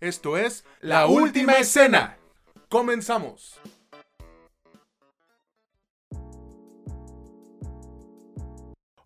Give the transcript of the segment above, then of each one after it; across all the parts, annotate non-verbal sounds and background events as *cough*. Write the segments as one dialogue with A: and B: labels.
A: Esto es La Última Escena. Comenzamos.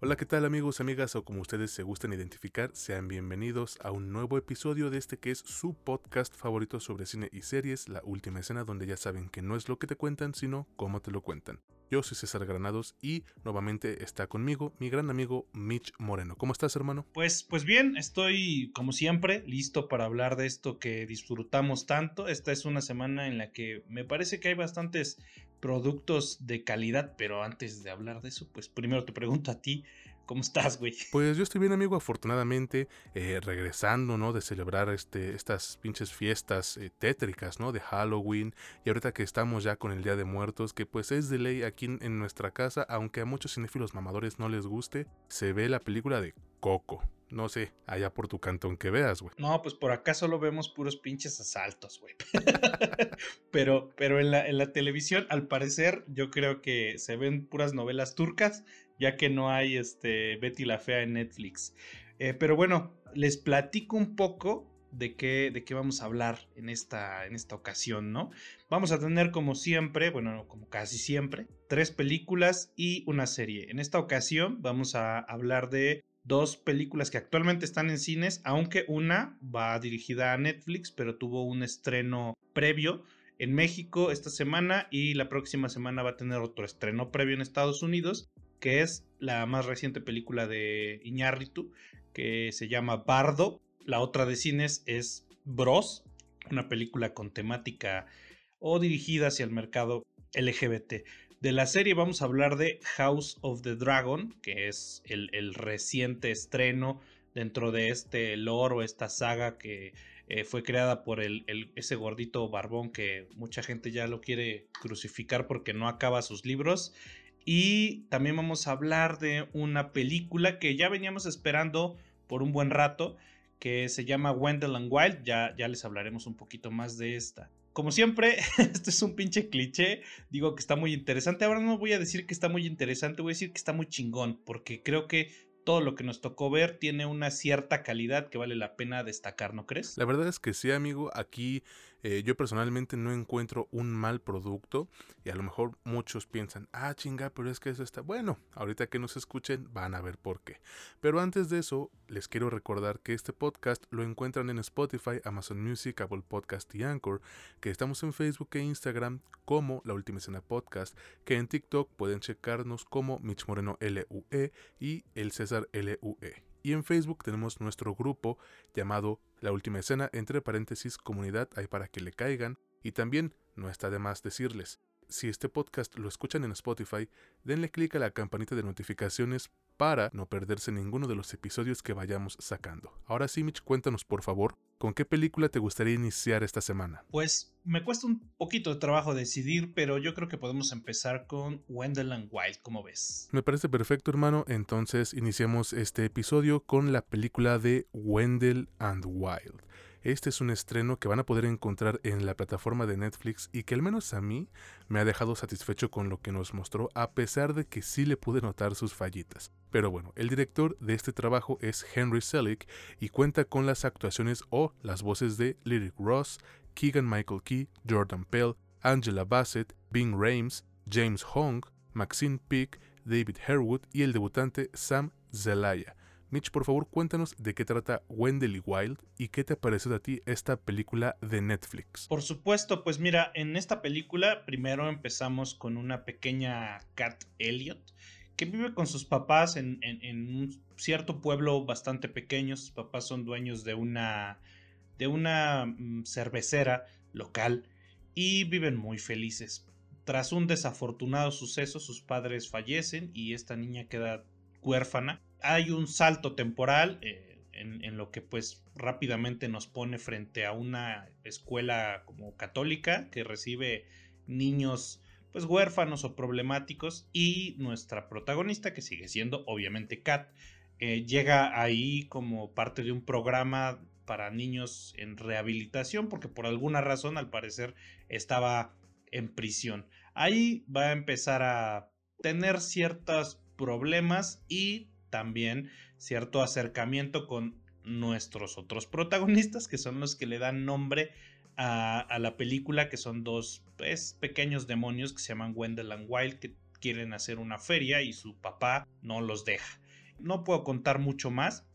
A: Hola, ¿qué tal amigos, amigas o como ustedes se gusten identificar? Sean bienvenidos a un nuevo episodio de este que es su podcast favorito sobre cine y series, La Última Escena, donde ya saben que no es lo que te cuentan, sino cómo te lo cuentan. Yo soy César Granados y nuevamente está conmigo mi gran amigo Mitch Moreno. ¿Cómo estás, hermano?
B: Pues, pues bien, estoy como siempre listo para hablar de esto que disfrutamos tanto. Esta es una semana en la que me parece que hay bastantes productos de calidad, pero antes de hablar de eso, pues primero te pregunto a ti, ¿Cómo estás, güey?
A: Pues yo estoy bien, amigo, afortunadamente, eh, regresando, ¿no? De celebrar este, estas pinches fiestas eh, tétricas, ¿no? De Halloween. Y ahorita que estamos ya con el Día de Muertos, que pues es de ley aquí en nuestra casa, aunque a muchos cinéfilos mamadores no les guste, se ve la película de Coco. No sé, allá por tu cantón que veas, güey.
B: No, pues por acá solo vemos puros pinches asaltos, güey. *laughs* pero pero en, la, en la televisión, al parecer, yo creo que se ven puras novelas turcas, ya que no hay este, Betty la Fea en Netflix. Eh, pero bueno, les platico un poco de qué, de qué vamos a hablar en esta, en esta ocasión, ¿no? Vamos a tener como siempre, bueno, como casi siempre, tres películas y una serie. En esta ocasión vamos a hablar de dos películas que actualmente están en cines, aunque una va dirigida a Netflix, pero tuvo un estreno previo en México esta semana y la próxima semana va a tener otro estreno previo en Estados Unidos, que es la más reciente película de Iñárritu, que se llama Bardo. La otra de cines es Bros, una película con temática o dirigida hacia el mercado LGBT. De la serie vamos a hablar de House of the Dragon, que es el, reciente estreno dentro de este lore o esta saga que eh, fue creada por ese gordito barbón que mucha gente ya lo quiere crucificar porque no acaba sus libros. Y también vamos a hablar de una película que ya veníamos esperando por un buen rato, que se llama Wendell and Wild. Ya, ya les hablaremos un poquito más de esta. Como siempre, *laughs* esto es un pinche cliché. Digo que está muy interesante. Ahora no voy a decir que está muy interesante, voy a decir que está muy chingón, porque creo que todo lo que nos tocó ver tiene una cierta calidad que vale la pena destacar, ¿no crees?
A: La verdad es que sí, amigo. Aquí eh, yo personalmente no encuentro un mal producto y a lo mejor muchos piensan, ah, chinga, pero es que eso está bueno. Ahorita que nos escuchen van a ver por qué. Pero antes de eso, les quiero recordar que este podcast lo encuentran en Spotify, Amazon Music, Apple Podcast y Anchor, que estamos en Facebook e Instagram como La Última Escena Podcast, que en TikTok pueden checarnos como Mitch Moreno LUE y el César LUE. Y en Facebook tenemos nuestro grupo llamado La Última Escena, entre paréntesis, comunidad, ahí para que le caigan. Y también, no está de más decirles, si este podcast lo escuchan en Spotify, denle clic a la campanita de notificaciones para no perderse ninguno de los episodios que vayamos sacando. Ahora sí, Mitch, cuéntanos por favor, ¿con qué película te gustaría iniciar esta semana?
B: Pues me cuesta un poquito de trabajo decidir, pero yo creo que podemos empezar con Wendell and Wild, ¿cómo ves?
A: Me parece perfecto, hermano. Entonces iniciamos este episodio con la película de Wendell and Wild. Este es un estreno que van a poder encontrar en la plataforma de Netflix y que al menos a mí me ha dejado satisfecho con lo que nos mostró a pesar de que sí le pude notar sus fallitas. Pero bueno, el director de este trabajo es Henry Selick y cuenta con las actuaciones o las voces de Lyric Ross, Keegan Michael Key, Jordan Pell, Angela Bassett, Bing Rames, James Hong, Maxine Peake, David Herwood y el debutante Sam Zelaya. Mitch, por favor, cuéntanos de qué trata Wendell Wild y qué te pareció a ti esta película de Netflix.
B: Por supuesto, pues mira, en esta película primero empezamos con una pequeña Cat Elliot que vive con sus papás en, un cierto pueblo bastante pequeño. Sus papás son dueños de una, de una mm, cervecera local y viven muy felices. Tras un desafortunado suceso, sus padres fallecen y esta niña queda huérfana hay un salto temporal eh, en, lo que pues rápidamente nos pone frente a una escuela como católica que recibe niños pues huérfanos o problemáticos y nuestra protagonista que sigue siendo obviamente Kat eh, llega ahí como parte de un programa para niños en rehabilitación porque por alguna razón al parecer estaba en prisión. Ahí va a empezar a tener ciertos problemas y también cierto acercamiento con nuestros otros protagonistas, que son los que le dan nombre a, la película, que son dos pues, pequeños demonios que se llaman Wendell and Wild, que quieren hacer una feria y su papá no los deja. No puedo contar mucho más,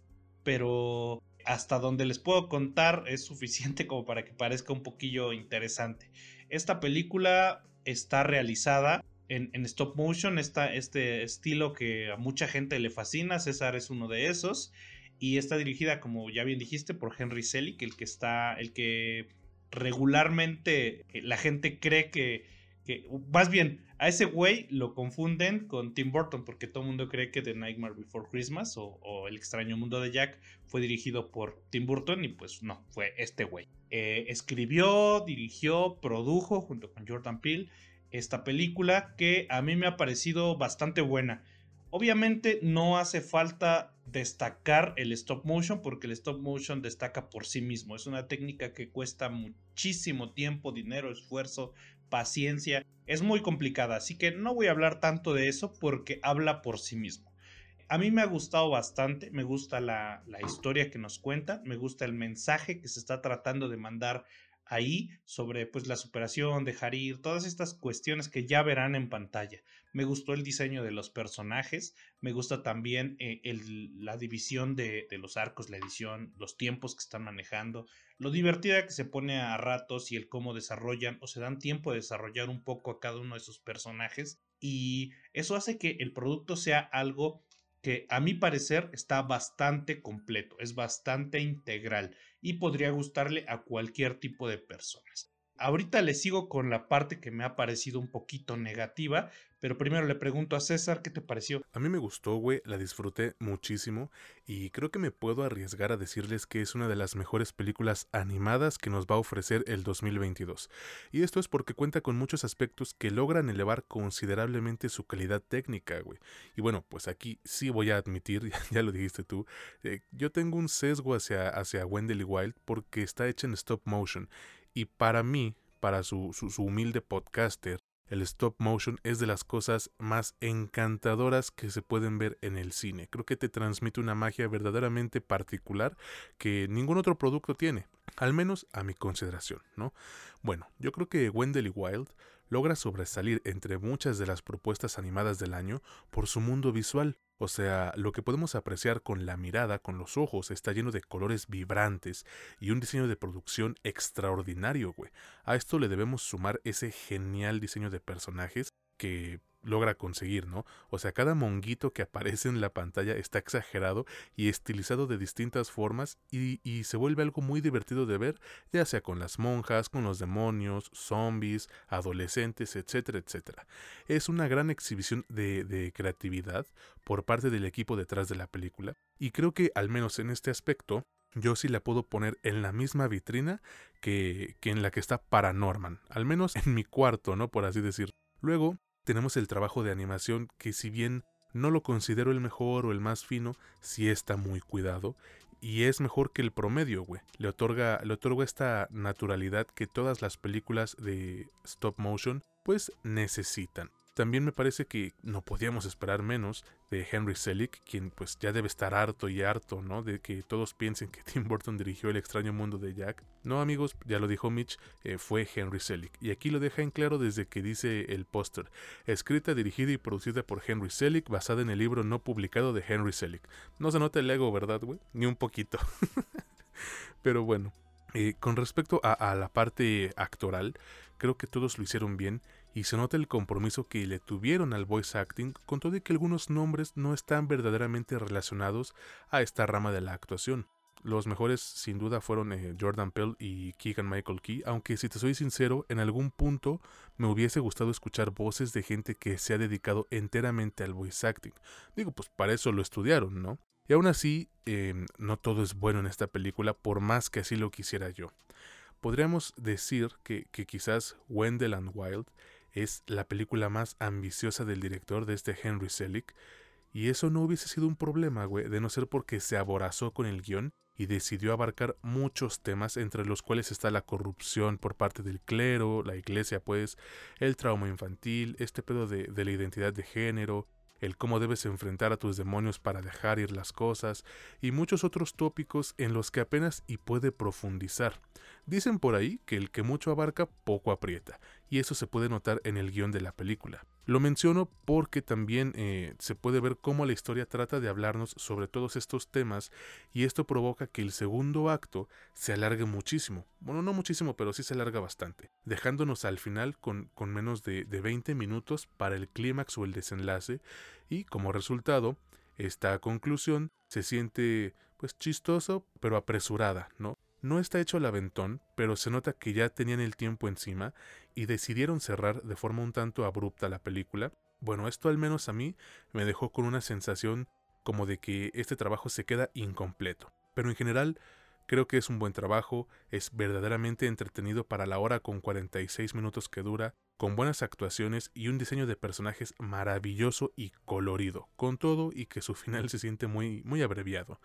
B: pero hasta donde les puedo contar es suficiente como para que parezca un poquillo interesante. Esta película está realizada en, stop motion, está este estilo que a mucha gente le fascina, César es uno de esos, y está dirigida, como ya bien dijiste, por Henry Selick, el que está, el que regularmente la gente cree que, que más bien, a ese güey lo confunden con Tim Burton, porque todo el mundo cree que The Nightmare Before Christmas o, El extraño mundo de Jack fue dirigido por Tim Burton y pues no, fue este güey. Eh, escribió, dirigió, produjo junto con Jordan Peele esta película que a mí me ha parecido bastante buena. Obviamente no hace falta destacar el stop motion porque el stop motion destaca por sí mismo. Es una técnica que cuesta muchísimo tiempo, dinero, esfuerzo, paciencia. Es muy complicada, así que no voy a hablar tanto de eso porque habla por sí mismo. A mí me ha gustado bastante, me gusta la, la historia que nos cuenta, me gusta el mensaje que se está tratando de mandar ahí sobre pues la superación, dejar ir, todas estas cuestiones que ya verán en pantalla. Me gustó el diseño de los personajes, me gusta también eh, la división de, los arcos, la edición, los tiempos que están manejando, lo divertida que se pone a ratos y el cómo desarrollan o se dan tiempo de desarrollar un poco a cada uno de sus personajes y eso hace que el producto sea algo que a mi parecer está bastante completo, es bastante integral y podría gustarle a cualquier tipo de personas. Ahorita le sigo con la parte que me ha parecido un poquito negativa, pero primero le pregunto a César, ¿qué te pareció?
A: A mí me gustó, güey, la disfruté muchísimo y creo que me puedo arriesgar a decirles que es una de las mejores películas animadas que nos va a ofrecer el 2022. Y esto es porque cuenta con muchos aspectos que logran elevar considerablemente su calidad técnica, güey. Y bueno, pues aquí sí voy a admitir, *laughs* ya lo dijiste tú, eh, yo tengo un sesgo hacia, hacia Wendell Wild porque está hecha en stop motion. Y para mí, para su, humilde podcaster, el stop motion es de las cosas más encantadoras que se pueden ver en el cine. Creo que te transmite una magia verdaderamente particular que ningún otro producto tiene, al menos a mi consideración, ¿no? Bueno, yo creo que Wendell y Wild logra sobresalir entre muchas de las propuestas animadas del año por su mundo visual. O sea, lo que podemos apreciar con la mirada, con los ojos, está lleno de colores vibrantes y un diseño de producción extraordinario, güey. A esto le debemos sumar ese genial diseño de personajes que logra conseguir, ¿no? O sea, cada monguito que aparece en la pantalla está exagerado y estilizado de distintas formas y, se vuelve algo muy divertido de ver, ya sea con las monjas, con los demonios, zombies, adolescentes, etcétera, etcétera. Es una gran exhibición de, creatividad por parte del equipo detrás de la película y creo que al menos en este aspecto yo sí la puedo poner en la misma vitrina que, que en la que está Paranorman, al menos en mi cuarto, ¿no? Por así decir. Luego, tenemos el trabajo de animación que si bien no lo considero el mejor o el más fino, sí está muy cuidado y es mejor que el promedio, güey. Le otorga, le otorga esta naturalidad que todas las películas de stop motion pues necesitan. También me parece que no podíamos esperar menos de Henry Selick, quien pues ya debe estar harto y harto, ¿no? De que todos piensen que *laughs* Tim Burton dirigió El extraño mundo de Jack. No amigos, ya lo dijo Mitch, eh, fue Henry Selick. Y aquí lo deja en claro desde que dice el póster. Escrita, dirigida y producida por Henry Selick, basada en el libro no publicado de Henry Selick. No se nota el ego, ¿verdad, güey? Ni un poquito. *laughs* Pero bueno, eh, con respecto a, la parte actoral, creo que todos lo hicieron bien y se nota el compromiso que le tuvieron al voice acting con todo y que algunos nombres no están verdaderamente relacionados a esta rama de la actuación. Los mejores sin duda fueron eh, Jordan Pell y Keegan Michael Key, aunque si te soy sincero, en algún punto me hubiese gustado escuchar voces de gente que se ha dedicado enteramente al voice acting. Digo, pues para eso lo estudiaron, ¿no? Y aún así, em, no todo es bueno en esta película, por más que así lo quisiera yo. Podríamos decir que, que quizás Wendell and Wild es la película más ambiciosa del director de este Henry Selick, y eso no hubiese sido un problema, güey, de no ser porque se aborazó con el guion y decidió abarcar muchos temas, entre los cuales está la corrupción por parte del clero, la iglesia, pues, el trauma infantil, este pedo de, de la identidad de género, el cómo debes enfrentar a tus demonios para dejar ir las cosas, y muchos otros tópicos en los que apenas y puede profundizar. Dicen por ahí que el que mucho abarca poco aprieta, y eso se puede notar en el guion de la película. Lo menciono porque también eh, se puede ver cómo la historia trata de hablarnos sobre todos estos temas y esto provoca que el segundo acto se alargue muchísimo. Bueno, no muchísimo, pero sí se alarga bastante, dejándonos al final con, con menos de, de 20 minutos para el clímax o el desenlace y como resultado, esta conclusión se siente pues chistoso pero apresurada, ¿no? No está hecho al aventón, pero se nota que ya tenían el tiempo encima y decidieron cerrar de forma un tanto abrupta la película. Bueno, esto al menos a mí me dejó con una sensación como de que este trabajo se queda incompleto. Pero en general creo que es un buen trabajo, es verdaderamente entretenido para la hora con 46 minutos que dura, con buenas actuaciones y un diseño de personajes maravilloso y colorido, con todo y que su final se siente muy muy abreviado.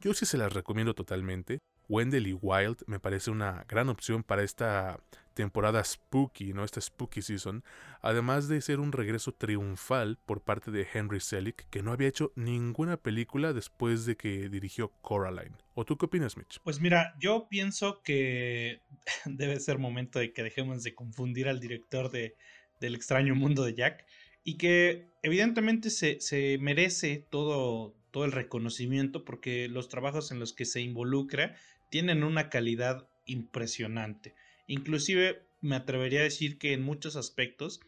A: Yo sí se las recomiendo totalmente. Wendell y Wild me parece una gran opción para esta temporada spooky, ¿no? Esta spooky season, además de ser un regreso triunfal por parte de Henry Selick, que no había hecho ninguna película después de que dirigió Coraline. ¿O tú qué opinas, Mitch?
B: Pues mira, yo pienso que *laughs* debe ser momento de que dejemos de confundir al director de, del extraño mundo de Jack y que evidentemente se, se merece todo, todo el reconocimiento porque los trabajos en los que se involucra tienen una calidad impresionante. Inclusive me atrevería a decir que en muchos aspectos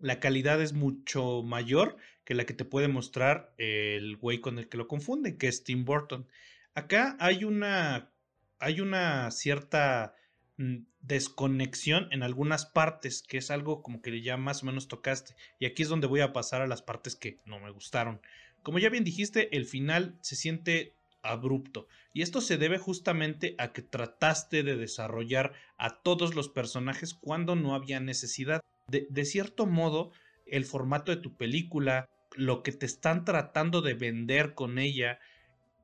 B: la calidad es mucho mayor que la que te puede mostrar el güey con el que lo confunden, que es Tim Burton. Acá hay una, hay una cierta mm, desconexión en algunas partes, que es algo como que ya más o menos tocaste. Y aquí es donde voy a pasar a las partes que no me gustaron. Como ya bien dijiste, el final se siente abrupto. Y esto se debe justamente a que trataste de desarrollar a todos los personajes cuando no había necesidad. De, cierto modo, el formato de tu película, lo que te están tratando de vender con ella,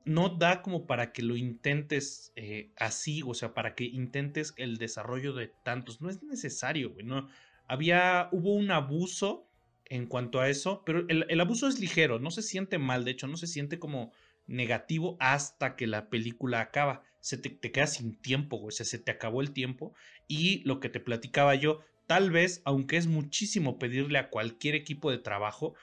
B: no da como para que lo intentes eh, así, o sea, para que intentes el desarrollo de tantos. No es necesario, No, había, hubo un abuso en cuanto a eso, pero el abuso es ligero, no se siente mal, de hecho, no se siente como negativo hasta que la película acaba. Se te, queda sin tiempo. O sea, se te acabó el tiempo. Y lo que te platicaba yo, tal vez, aunque es muchísimo pedirle a cualquier equipo de trabajo,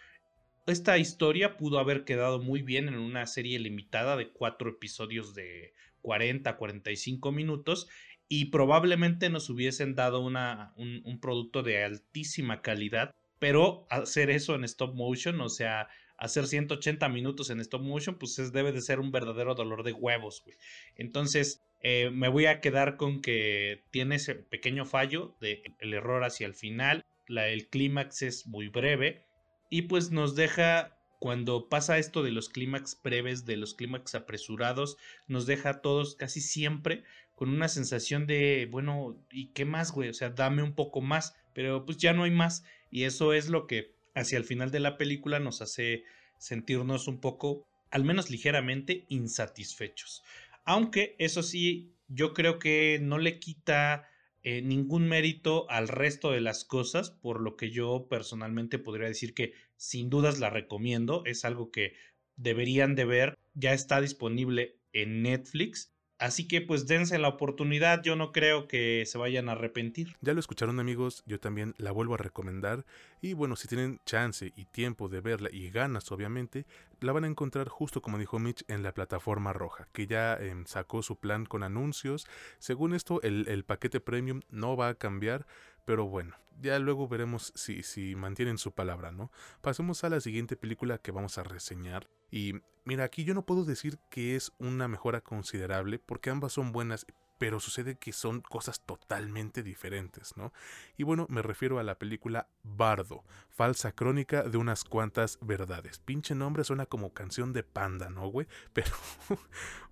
B: esta historia pudo haber quedado muy bien en una serie limitada de cuatro episodios de 40 45 minutos y probablemente nos hubiesen dado una, un, un producto de altísima calidad, pero hacer eso en stop motion, o sea, hacer 180 minutos en stop motion, pues debe de ser un verdadero dolor de huevos, güey. Entonces, eh, me voy a quedar con que tiene ese pequeño fallo de el error hacia el final, la, el clímax es muy breve y pues nos deja cuando pasa esto de los clímax breves, de los clímax apresurados, nos deja a todos casi siempre con una sensación de, bueno, ¿y qué más, güey? O sea, dame un poco más, pero pues ya no hay más. Y eso es lo que hacia el final de la película nos hace sentirnos un poco, al menos ligeramente, insatisfechos. Aunque eso sí, yo creo que no le quita eh, ningún mérito al resto de las cosas, por lo que yo personalmente podría decir que sin dudas la recomiendo, es algo que deberían de ver, ya está disponible en Netflix Así que pues dense la oportunidad, yo no creo que se vayan a arrepentir.
A: Ya lo escucharon amigos, yo también la vuelvo a recomendar y bueno, si tienen chance y tiempo de verla y ganas obviamente, la van a encontrar justo como dijo Mitch en la plataforma roja, que ya em, sacó su plan con anuncios. Según esto, el, el paquete premium no va a cambiar, pero bueno, ya luego veremos si, si mantienen su palabra, ¿no? Pasemos a la siguiente película que vamos a reseñar. Y mira, aquí yo no puedo decir que es una mejora considerable porque ambas son buenas, pero sucede que son cosas totalmente diferentes, ¿no? Y bueno, me refiero a la película Bardo, falsa crónica de unas cuantas verdades. Pinche nombre suena como canción de panda, ¿no, güey? *laughs* Pero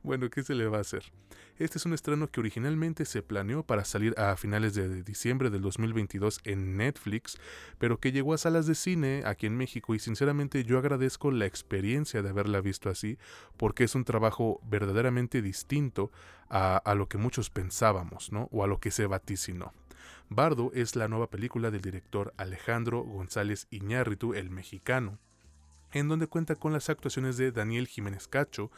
A: bueno, ¿qué se le va a hacer? Este es un estreno que originalmente se planeó para salir a finales de diciembre del 2022 en Netflix, pero que llegó a salas de cine aquí en México y sinceramente yo agradezco la experiencia de haberla visto así, porque es un trabajo verdaderamente distinto a, lo que muchos pensábamos, ¿no? O a lo que se vaticinó. Bardo es la nueva película del director Alejandro González Iñárritu, el mexicano, en donde cuenta con las actuaciones de Daniel Jiménez Cacho,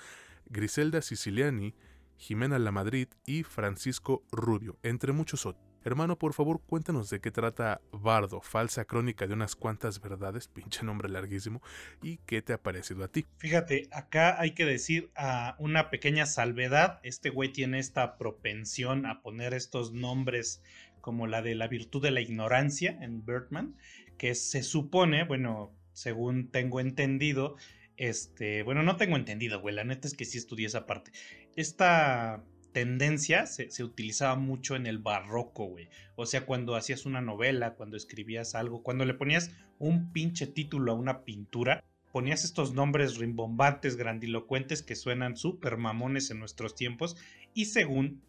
A: Griselda Siciliani, Jimena La Madrid y Francisco Rubio, entre muchos otros. Hermano, por favor, cuéntanos de qué trata Bardo, falsa crónica de unas cuantas verdades, pinche nombre larguísimo, y qué te ha parecido a ti.
B: Fíjate, acá hay que decir a una pequeña salvedad, este güey tiene esta propensión a poner estos nombres como la de la virtud de la ignorancia en Birdman, que se supone, bueno, según tengo entendido, este, bueno, no tengo entendido, güey, la neta es que sí estudié esa parte. Esta tendencia se, utilizaba mucho en el barroco, güey. O sea, cuando hacías una novela, cuando escribías algo, cuando le ponías un pinche título a una pintura, ponías estos nombres rimbombantes, grandilocuentes que suenan súper mamones en nuestros tiempos y según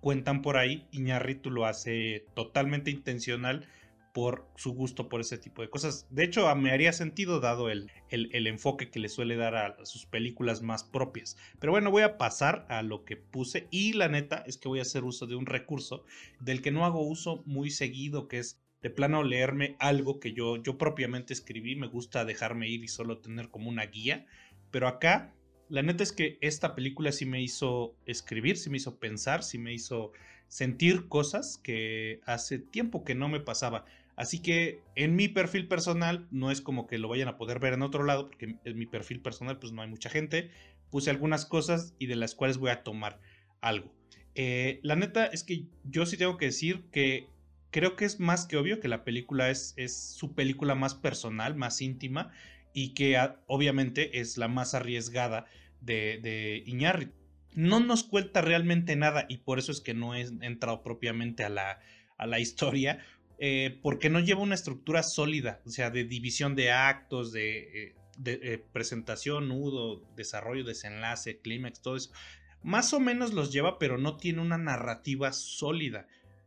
B: cuentan por ahí, Iñárritu lo hace totalmente intencional por su gusto por ese tipo de cosas. De hecho, me haría sentido dado el, el, enfoque que le suele dar a sus películas más propias. Pero bueno, voy a pasar a lo que puse y la neta es que voy a hacer uso de un recurso del que no hago uso muy seguido, que es de plano leerme algo que yo, yo propiamente escribí. Me gusta dejarme ir y solo tener como una guía. Pero acá, la neta es que esta película sí me hizo escribir, sí me hizo pensar, sí me hizo sentir cosas que hace tiempo que no me pasaba. Así que en mi perfil personal no es como que lo vayan a poder ver en otro lado, porque en mi perfil personal pues no hay mucha gente. Puse algunas cosas y de las cuales voy a tomar algo. Eh, la neta es que yo sí tengo que decir que creo que es más que obvio que la película es, es su película más personal, más íntima y que obviamente es la más arriesgada de, de. No nos cuenta realmente nada y por eso es que no he entrado propiamente a la, a la historia, eh, porque no lleva una estructura sólida, o sea, de división de actos, de, eh, eh, presentación, nudo, desarrollo, desenlace, clímax, todo eso. Más o menos los lleva, pero no tiene una narrativa sólida.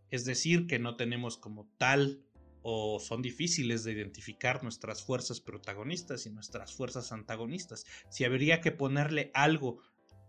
B: Es decir, que no tenemos como tal o son difíciles de identificar nuestras fuerzas protagonistas y nuestras fuerzas antagonistas. Si habría que ponerle algo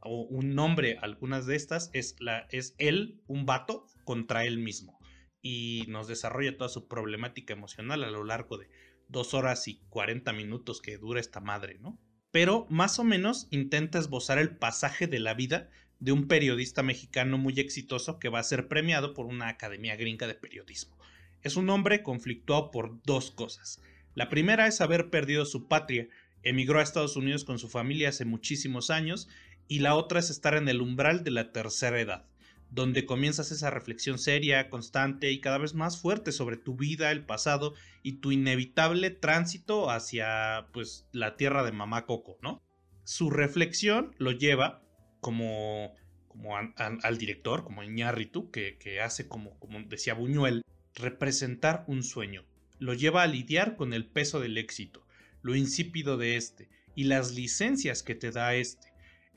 B: o un nombre a algunas de estas, es, la, es él, un vato, contra él mismo y nos desarrolla toda su problemática emocional a lo largo de dos horas y 40 minutos que dura esta madre, ¿no? Pero más o menos intenta esbozar el pasaje de la vida de un periodista mexicano muy exitoso que va a ser premiado por una academia gringa de periodismo. Es un hombre conflictuado por dos cosas. La primera es haber perdido su patria, emigró a Estados Unidos con su familia hace muchísimos años, y la otra es estar en el umbral de la tercera edad donde comienzas esa reflexión seria, constante y cada vez más fuerte sobre tu vida, el pasado y tu inevitable tránsito hacia pues la tierra de mamá Coco, ¿no? Su reflexión lo lleva como, como al director, como Iñárritu, que, que hace como, como decía Buñuel, representar un sueño. Lo lleva a lidiar con el peso del éxito, lo insípido de este y las licencias que te da este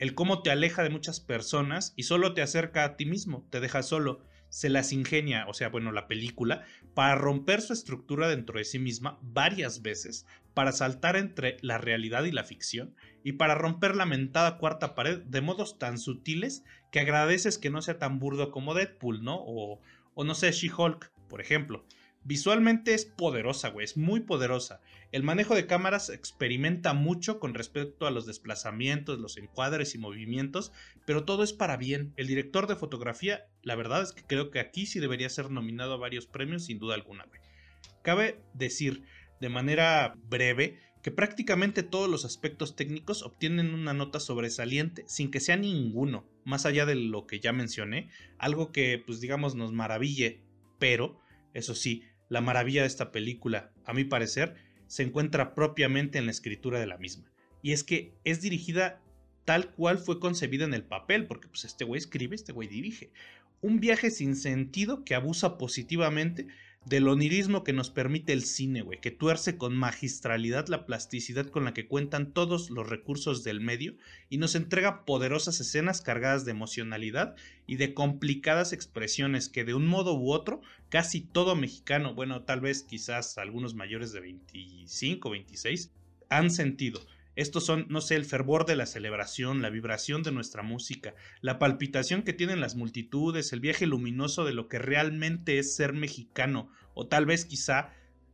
B: el cómo te aleja de muchas personas y solo te acerca a ti mismo, te deja solo, se las ingenia, o sea, bueno, la película, para romper su estructura dentro de sí misma varias veces, para saltar entre la realidad y la ficción, y para romper la mentada cuarta pared de modos tan sutiles que agradeces que no sea tan burdo como Deadpool, ¿no? O, o no sé, She-Hulk, por ejemplo. Visualmente es poderosa, güey, es muy poderosa. El manejo de cámaras experimenta mucho con respecto a los desplazamientos, los encuadres y movimientos, pero todo es para bien. El director de fotografía, la verdad es que creo que aquí sí debería ser nominado a varios premios, sin duda alguna, güey. Cabe decir de manera breve que prácticamente todos los aspectos técnicos obtienen una nota sobresaliente sin que sea ninguno, más allá de lo que ya mencioné, algo que pues digamos nos maraville, pero eso sí, la maravilla de esta película, a mi parecer, se encuentra propiamente en la escritura de la misma. Y es que es dirigida tal cual fue concebida en el papel, porque pues este güey escribe, este güey dirige. Un viaje sin sentido que abusa positivamente del onirismo que nos permite el cine, güey, que tuerce con magistralidad la plasticidad con la que cuentan todos los recursos del medio y nos entrega poderosas escenas cargadas de emocionalidad y de complicadas expresiones que de un modo u otro casi todo mexicano, bueno, tal vez quizás algunos mayores de 25, 26, han sentido. Estos son, no sé, el fervor de la celebración, la vibración de nuestra música, la palpitación que tienen las multitudes, el viaje luminoso de lo que realmente es ser mexicano, o tal vez quizá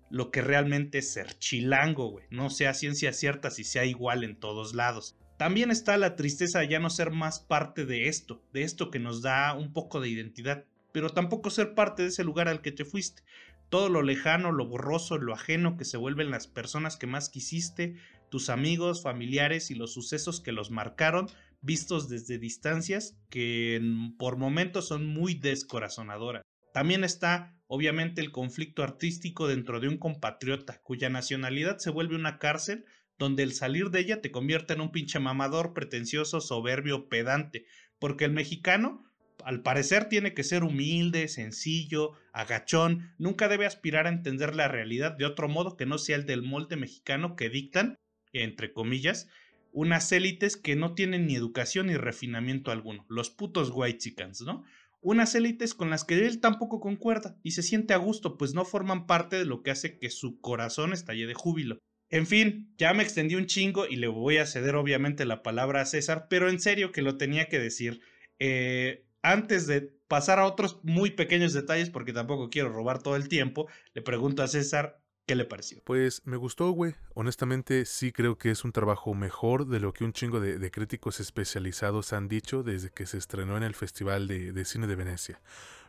B: lo que realmente es ser chilango, güey. No sea ciencia cierta si sea igual en todos lados. También está la tristeza de ya no ser más parte de esto, de esto que nos da un poco de identidad, pero tampoco ser parte de ese lugar al que te fuiste. Todo lo lejano, lo borroso, lo ajeno que se vuelven las personas que más quisiste, tus amigos, familiares y los sucesos que los marcaron, vistos desde distancias que por momentos son muy descorazonadoras. También está, obviamente, el conflicto artístico dentro de un compatriota cuya nacionalidad se vuelve una cárcel donde el salir de ella te convierte en un pinche mamador, pretencioso, soberbio, pedante, porque el mexicano, al parecer, tiene que ser humilde, sencillo, agachón, nunca debe aspirar a entender la realidad de otro modo que no sea el del molde mexicano que dictan, entre comillas, unas élites que no tienen ni educación ni refinamiento alguno, los putos whitexicans, ¿no? Unas élites con las que él tampoco concuerda y se siente a gusto, pues no forman parte de lo que hace que su corazón estalle de júbilo. En fin, ya me extendí un chingo y le voy a ceder obviamente la palabra a César, pero en serio que lo tenía que decir. Eh, antes de pasar a otros muy pequeños detalles, porque tampoco quiero robar todo el tiempo, le pregunto a César ¿Qué le pareció?
A: Pues me gustó, güey. Honestamente, sí creo que es un trabajo mejor de lo que un chingo de, críticos especializados han dicho desde que se estrenó en el Festival de Cine de Venecia.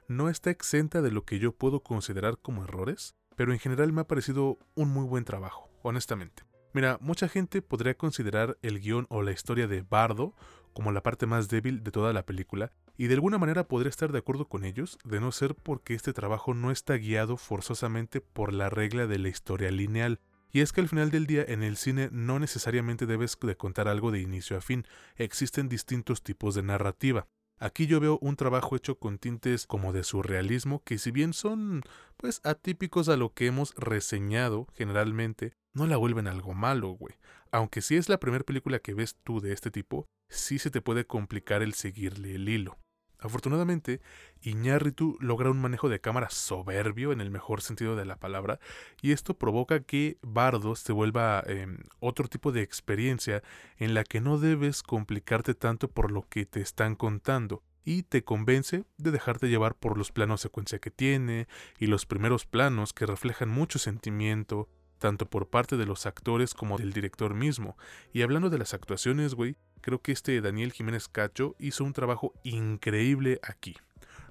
A: No está exenta de lo que yo puedo considerar como errores, pero en general me ha parecido un muy buen trabajo honestamente. Mira, mucha gente podría considerar el guion o la historia de Bardo como la parte más débil de toda la película, y de alguna manera podría estar de acuerdo con ellos, de no ser porque este trabajo no está guiado forzosamente por la regla de la historia lineal. Y es que al final del día en el cine no necesariamente debes de contar algo de inicio a fin, existen distintos tipos de narrativa. Aquí yo veo un trabajo hecho con tintes como de surrealismo que si bien son pues atípicos a lo que hemos reseñado generalmente, no la vuelven algo malo, güey. Aunque si es la primera película que ves tú de este tipo, sí se te puede complicar el seguirle el hilo. Afortunadamente, Iñárritu logra un manejo de cámara soberbio en el mejor sentido de la palabra, y esto provoca que Bardo se vuelva em, otro tipo de experiencia en la que no debes complicarte tanto por lo que te están contando, y te convence de dejarte llevar por los planos secuencia que tiene y los primeros planos que reflejan mucho sentimiento, tanto por parte de los actores como del director mismo. Y hablando de las actuaciones, güey, creo que este Daniel Jiménez Cacho hizo un trabajo increíble aquí.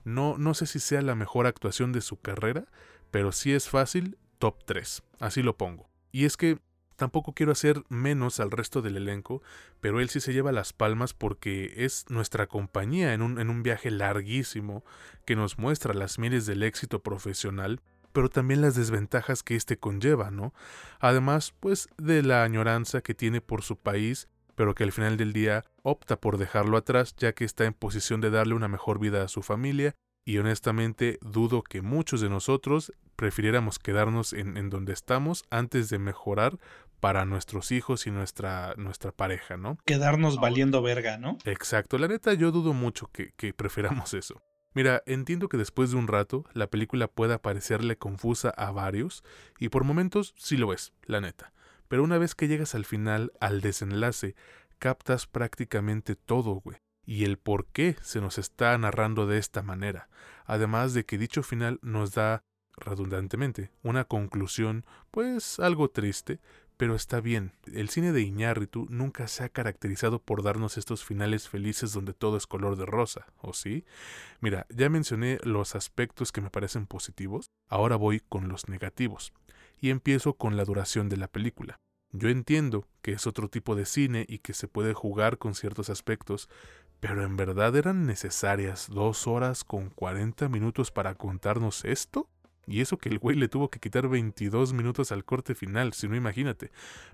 A: No, no sé si sea la mejor actuación de su carrera, pero si es fácil, top 3. Así lo pongo. Y es que tampoco quiero hacer menos al resto del elenco, pero él sí se lleva las palmas porque es nuestra compañía en un, en un viaje larguísimo que nos muestra las miles del éxito profesional pero también las desventajas que éste conlleva, ¿no? Además, pues de la añoranza que tiene por su país, pero que al final del día opta por dejarlo atrás ya que está en posición de darle una mejor vida a su familia y honestamente dudo que muchos de nosotros prefiriéramos quedarnos en, donde estamos antes de mejorar para nuestros hijos y nuestra, nuestra pareja, ¿no?
B: Quedarnos valiendo verga, ¿no?
A: Exacto, la neta yo dudo mucho que, que prefiramos *laughs* eso. Mira, entiendo que después de un rato la película pueda parecerle confusa a varios, y por momentos sí lo es, la neta. Pero una vez que llegas al final, al desenlace, captas prácticamente todo, güey. Y el por qué se nos está narrando de esta manera. Además de que dicho final nos da, redundantemente, una conclusión, pues algo triste, pero está bien, el cine de Iñárritu nunca se ha caracterizado por darnos estos finales felices donde todo es color de rosa, ¿o sí? Mira, ya mencioné los aspectos que me parecen positivos, ahora voy con los negativos, y empiezo con la duración de la película. Yo entiendo que es otro tipo de cine y que se puede jugar con ciertos aspectos, pero ¿en verdad eran necesarias dos horas con cuarenta minutos para contarnos esto? Y eso que el güey le tuvo que quitar 22 minutos al corte final, si no imagínate.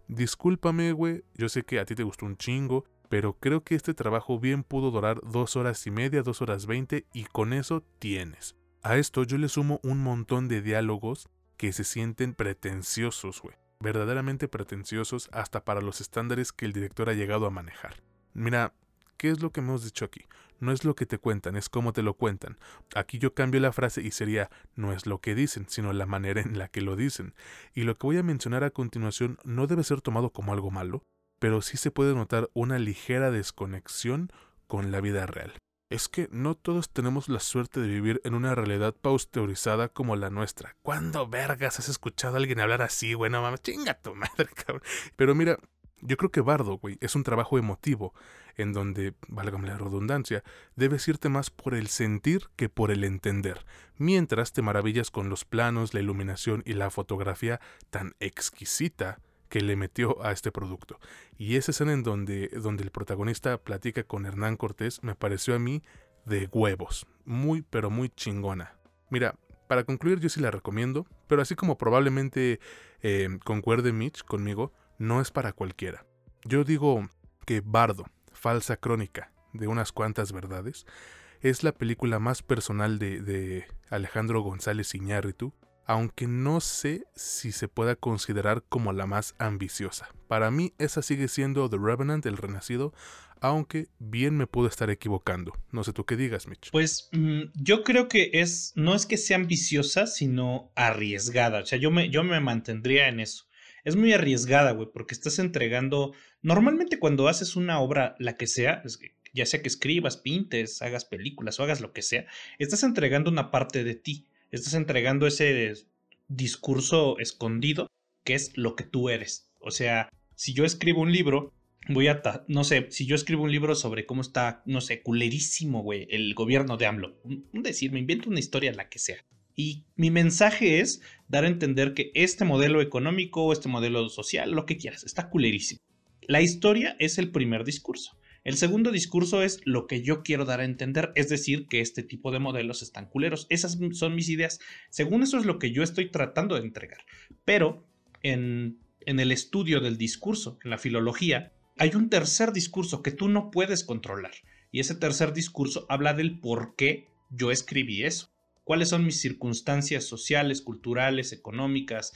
A: Discúlpame, güey, yo sé que a ti te gustó un chingo, pero creo que este trabajo bien pudo durar dos horas y media, dos horas veinte, y con eso tienes. A esto yo le sumo un montón de diálogos que se sienten pretenciosos, güey. Verdaderamente pretenciosos hasta para los estándares que el director ha llegado a manejar. Mira, ¿qué es lo que hemos dicho aquí? No es lo que te cuentan, es cómo te lo cuentan. Aquí yo cambio la frase y sería no es lo que dicen, sino la manera en la que lo dicen. Y lo que voy a mencionar a continuación no debe ser tomado como algo malo, pero sí se puede notar una ligera desconexión con la vida real. Es que no todos tenemos la suerte de vivir en una realidad pasteurizada como la nuestra. ¿Cuándo vergas has escuchado a alguien hablar así, güey? No mames, chinga tu madre, *laughs* cabrón. Pero mira, yo creo que Bardo, güey, es un trabajo emotivo, en donde, válgame la redundancia, debes irte más por el sentir que por el entender, mientras te maravillas con los planos, la iluminación y la fotografía tan exquisita que le metió a este producto. Y esa escena en donde, donde el protagonista platica con Hernán Cortés me pareció a mí de huevos, muy pero muy chingona. Mira, para concluir yo sí la recomiendo, pero así como probablemente eh, concuerde Mitch conmigo, no es para cualquiera. Yo digo que Bardo, falsa crónica de unas cuantas verdades, es la película más personal de, de Alejandro González Iñárritu, aunque no sé si se pueda considerar como la más ambiciosa. Para mí esa sigue siendo The Revenant, el Renacido, aunque bien me puedo estar equivocando. No sé tú qué digas, Mitch.
B: Pues mm, yo creo que es, no es que sea ambiciosa, sino arriesgada. O sea, yo me, yo me mantendría en eso es muy arriesgada, güey, porque estás entregando, normalmente cuando haces una obra, la que sea, ya sea que escribas, pintes, hagas películas o hagas lo que sea, estás entregando una parte de ti, estás entregando ese discurso escondido que es lo que tú eres. O sea, si yo escribo un libro, voy a, no sé, si yo escribo un libro sobre cómo está, no sé, culerísimo, güey, el gobierno de AMLO, un decir, me invento una historia, la que sea. Y mi mensaje es dar a entender que este modelo económico, este modelo social, lo que quieras, está culerísimo. La historia es el primer discurso. El segundo discurso es lo que yo quiero dar a entender, es decir, que este tipo de modelos están culeros. Esas son mis ideas. Según eso es lo que yo estoy tratando de entregar. Pero en, el estudio del discurso, en la filología, hay un tercer discurso que tú no puedes controlar. Y ese tercer discurso habla del por qué yo escribí eso cuáles son mis circunstancias sociales, culturales, económicas,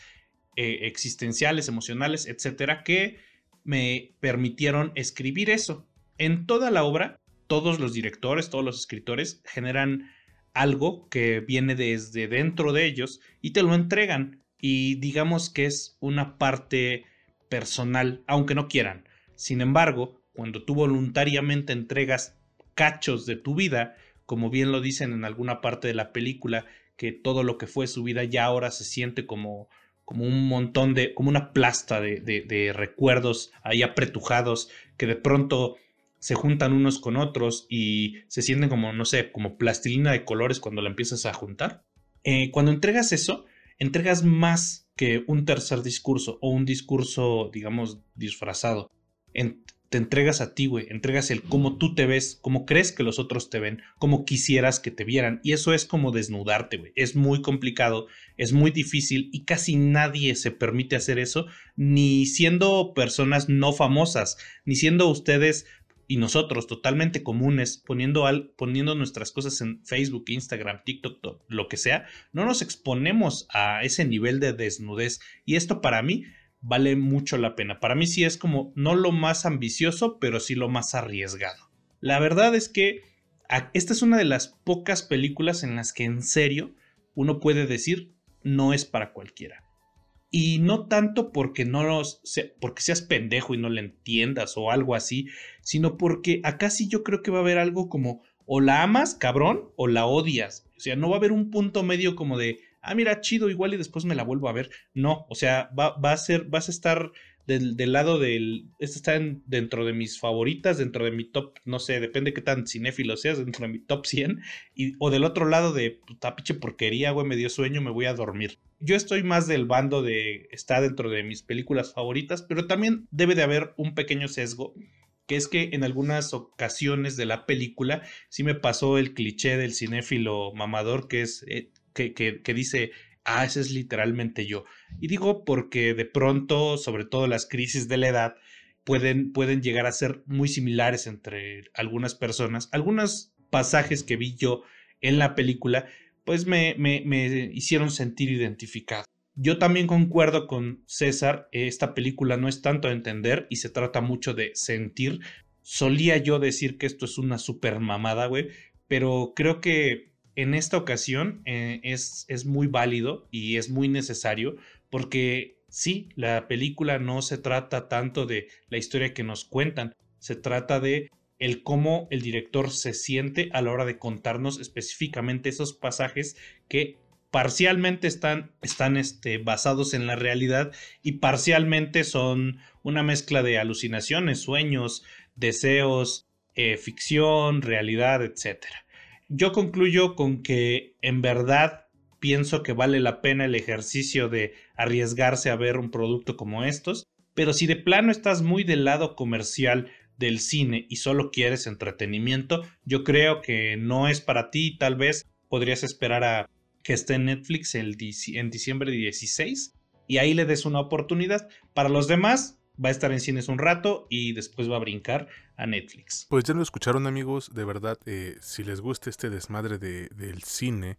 B: eh, existenciales, emocionales, etcétera, que me permitieron escribir eso. En toda la obra, todos los directores, todos los escritores generan algo que viene desde dentro de ellos y te lo entregan. Y digamos que es una parte personal, aunque no quieran. Sin embargo, cuando tú voluntariamente entregas cachos de tu vida, como bien lo dicen en alguna parte de la película, que todo lo que fue su vida ya ahora se siente como, como un montón de, como una plasta de, de, recuerdos ahí apretujados que de pronto se juntan unos con otros y se sienten como, no sé, como plastilina de colores cuando la empiezas a juntar. Eh, cuando entregas eso, entregas más que un tercer discurso o un discurso, digamos, disfrazado te entregas a ti, güey, entregas el cómo tú te ves, cómo crees que los otros te ven, cómo quisieras que te vieran. Y eso es como desnudarte, güey. Es muy complicado, es muy difícil y casi nadie se permite hacer eso, ni siendo personas no famosas, ni siendo ustedes y nosotros totalmente comunes, poniendo, al, poniendo nuestras cosas en Facebook, Instagram, TikTok, lo que sea, no nos exponemos a ese nivel de desnudez. Y esto para mí vale mucho la pena. Para mí sí es como no lo más ambicioso, pero sí lo más arriesgado. La verdad es que esta es una de las pocas películas en las que en serio uno puede decir no es para cualquiera. Y no tanto porque no los, porque seas pendejo y no le entiendas o algo así, sino porque acá sí yo creo que va a haber algo como o la amas, cabrón, o la odias. O sea, no va a haber un punto medio como de ah, mira, chido, igual y después me la vuelvo a ver. No, o sea, va, va a ser, vas a estar del, lado del. Esta está dentro de mis favoritas, dentro de mi top, no sé, depende qué tan cinéfilo seas, dentro de mi top 100. Y, o del otro lado de, puta pinche porquería, güey, me dio sueño, me voy a dormir. Yo estoy más del bando de. Está dentro de mis películas favoritas, pero también debe de haber un pequeño sesgo que es que en algunas ocasiones de la película sí me pasó el cliché del cinéfilo mamador, que es eh, que, dice, ah, ese es literalmente yo. Y digo porque de pronto, sobre todo las crisis de la edad, pueden, pueden llegar a ser muy similares entre algunas personas. Algunos pasajes que vi yo en la película, pues me, me, me hicieron sentir identificado. Yo también concuerdo con César, esta película no es tanto de entender y se trata mucho de sentir. Solía yo decir que esto es una super mamada, güey, pero creo que en esta ocasión eh, es, es muy válido y es muy necesario porque sí, la película no se trata tanto de la historia que nos cuentan, se trata de el cómo el director se siente a la hora de contarnos específicamente esos pasajes que parcialmente están, están este, basados en la realidad y parcialmente son una mezcla de alucinaciones, sueños, deseos, eh, ficción, realidad, etc. Yo concluyo con que en verdad pienso que vale la pena el ejercicio de arriesgarse a ver un producto como estos, pero si de plano estás muy del lado comercial del cine y solo quieres entretenimiento, yo creo que no es para ti, tal vez podrías esperar a que esté en Netflix en diciembre 16 y ahí le des una oportunidad. Para los demás, va a estar en cines un rato y después va a brincar a Netflix.
A: Pues ya lo escucharon amigos, de verdad, eh, si les gusta este desmadre de, del cine,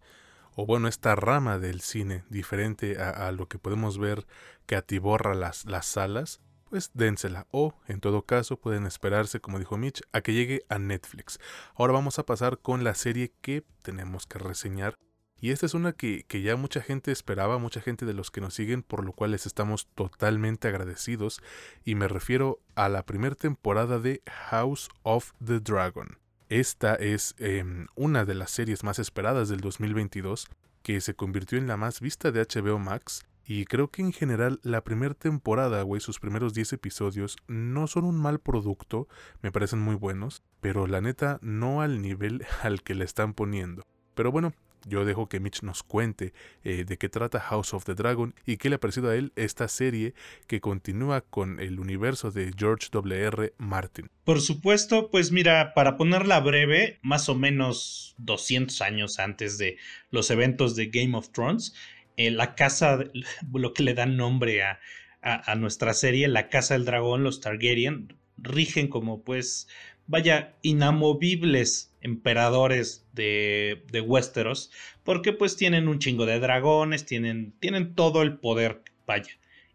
A: o bueno, esta rama del cine diferente a, lo que podemos ver que atiborra las, las salas, pues dénsela. O, en todo caso, pueden esperarse, como dijo Mitch, a que llegue a Netflix. Ahora vamos a pasar con la serie que tenemos que reseñar. Y esta es una que, que, ya mucha gente esperaba, mucha gente de los que nos siguen, por lo cual les estamos totalmente agradecidos. Y me refiero a la primera temporada de House of the Dragon. Esta es em, una de las series más esperadas del 2022, que se convirtió en la más vista de HBO Max. Y creo que en general la primera temporada, güey, sus primeros 10 episodios no son un mal producto, me parecen muy buenos, pero la neta no al nivel *laughs* al que le están poniendo. Pero bueno, yo dejo que Mitch nos cuente eh, de qué trata House of the Dragon y qué le ha parecido a él esta serie que continúa con el universo de George W.R. Martin.
B: Por supuesto, pues mira, para ponerla breve, más o menos 200 años antes de los eventos de Game of Thrones, eh, la casa, *laughs* lo que le da nombre a, a nuestra serie, la Casa del Dragón, los Targaryen, rigen como pues, vaya, inamovibles emperadores de, de Westeros, porque pues tienen un chingo de dragones, tienen, tienen todo el poder, vaya.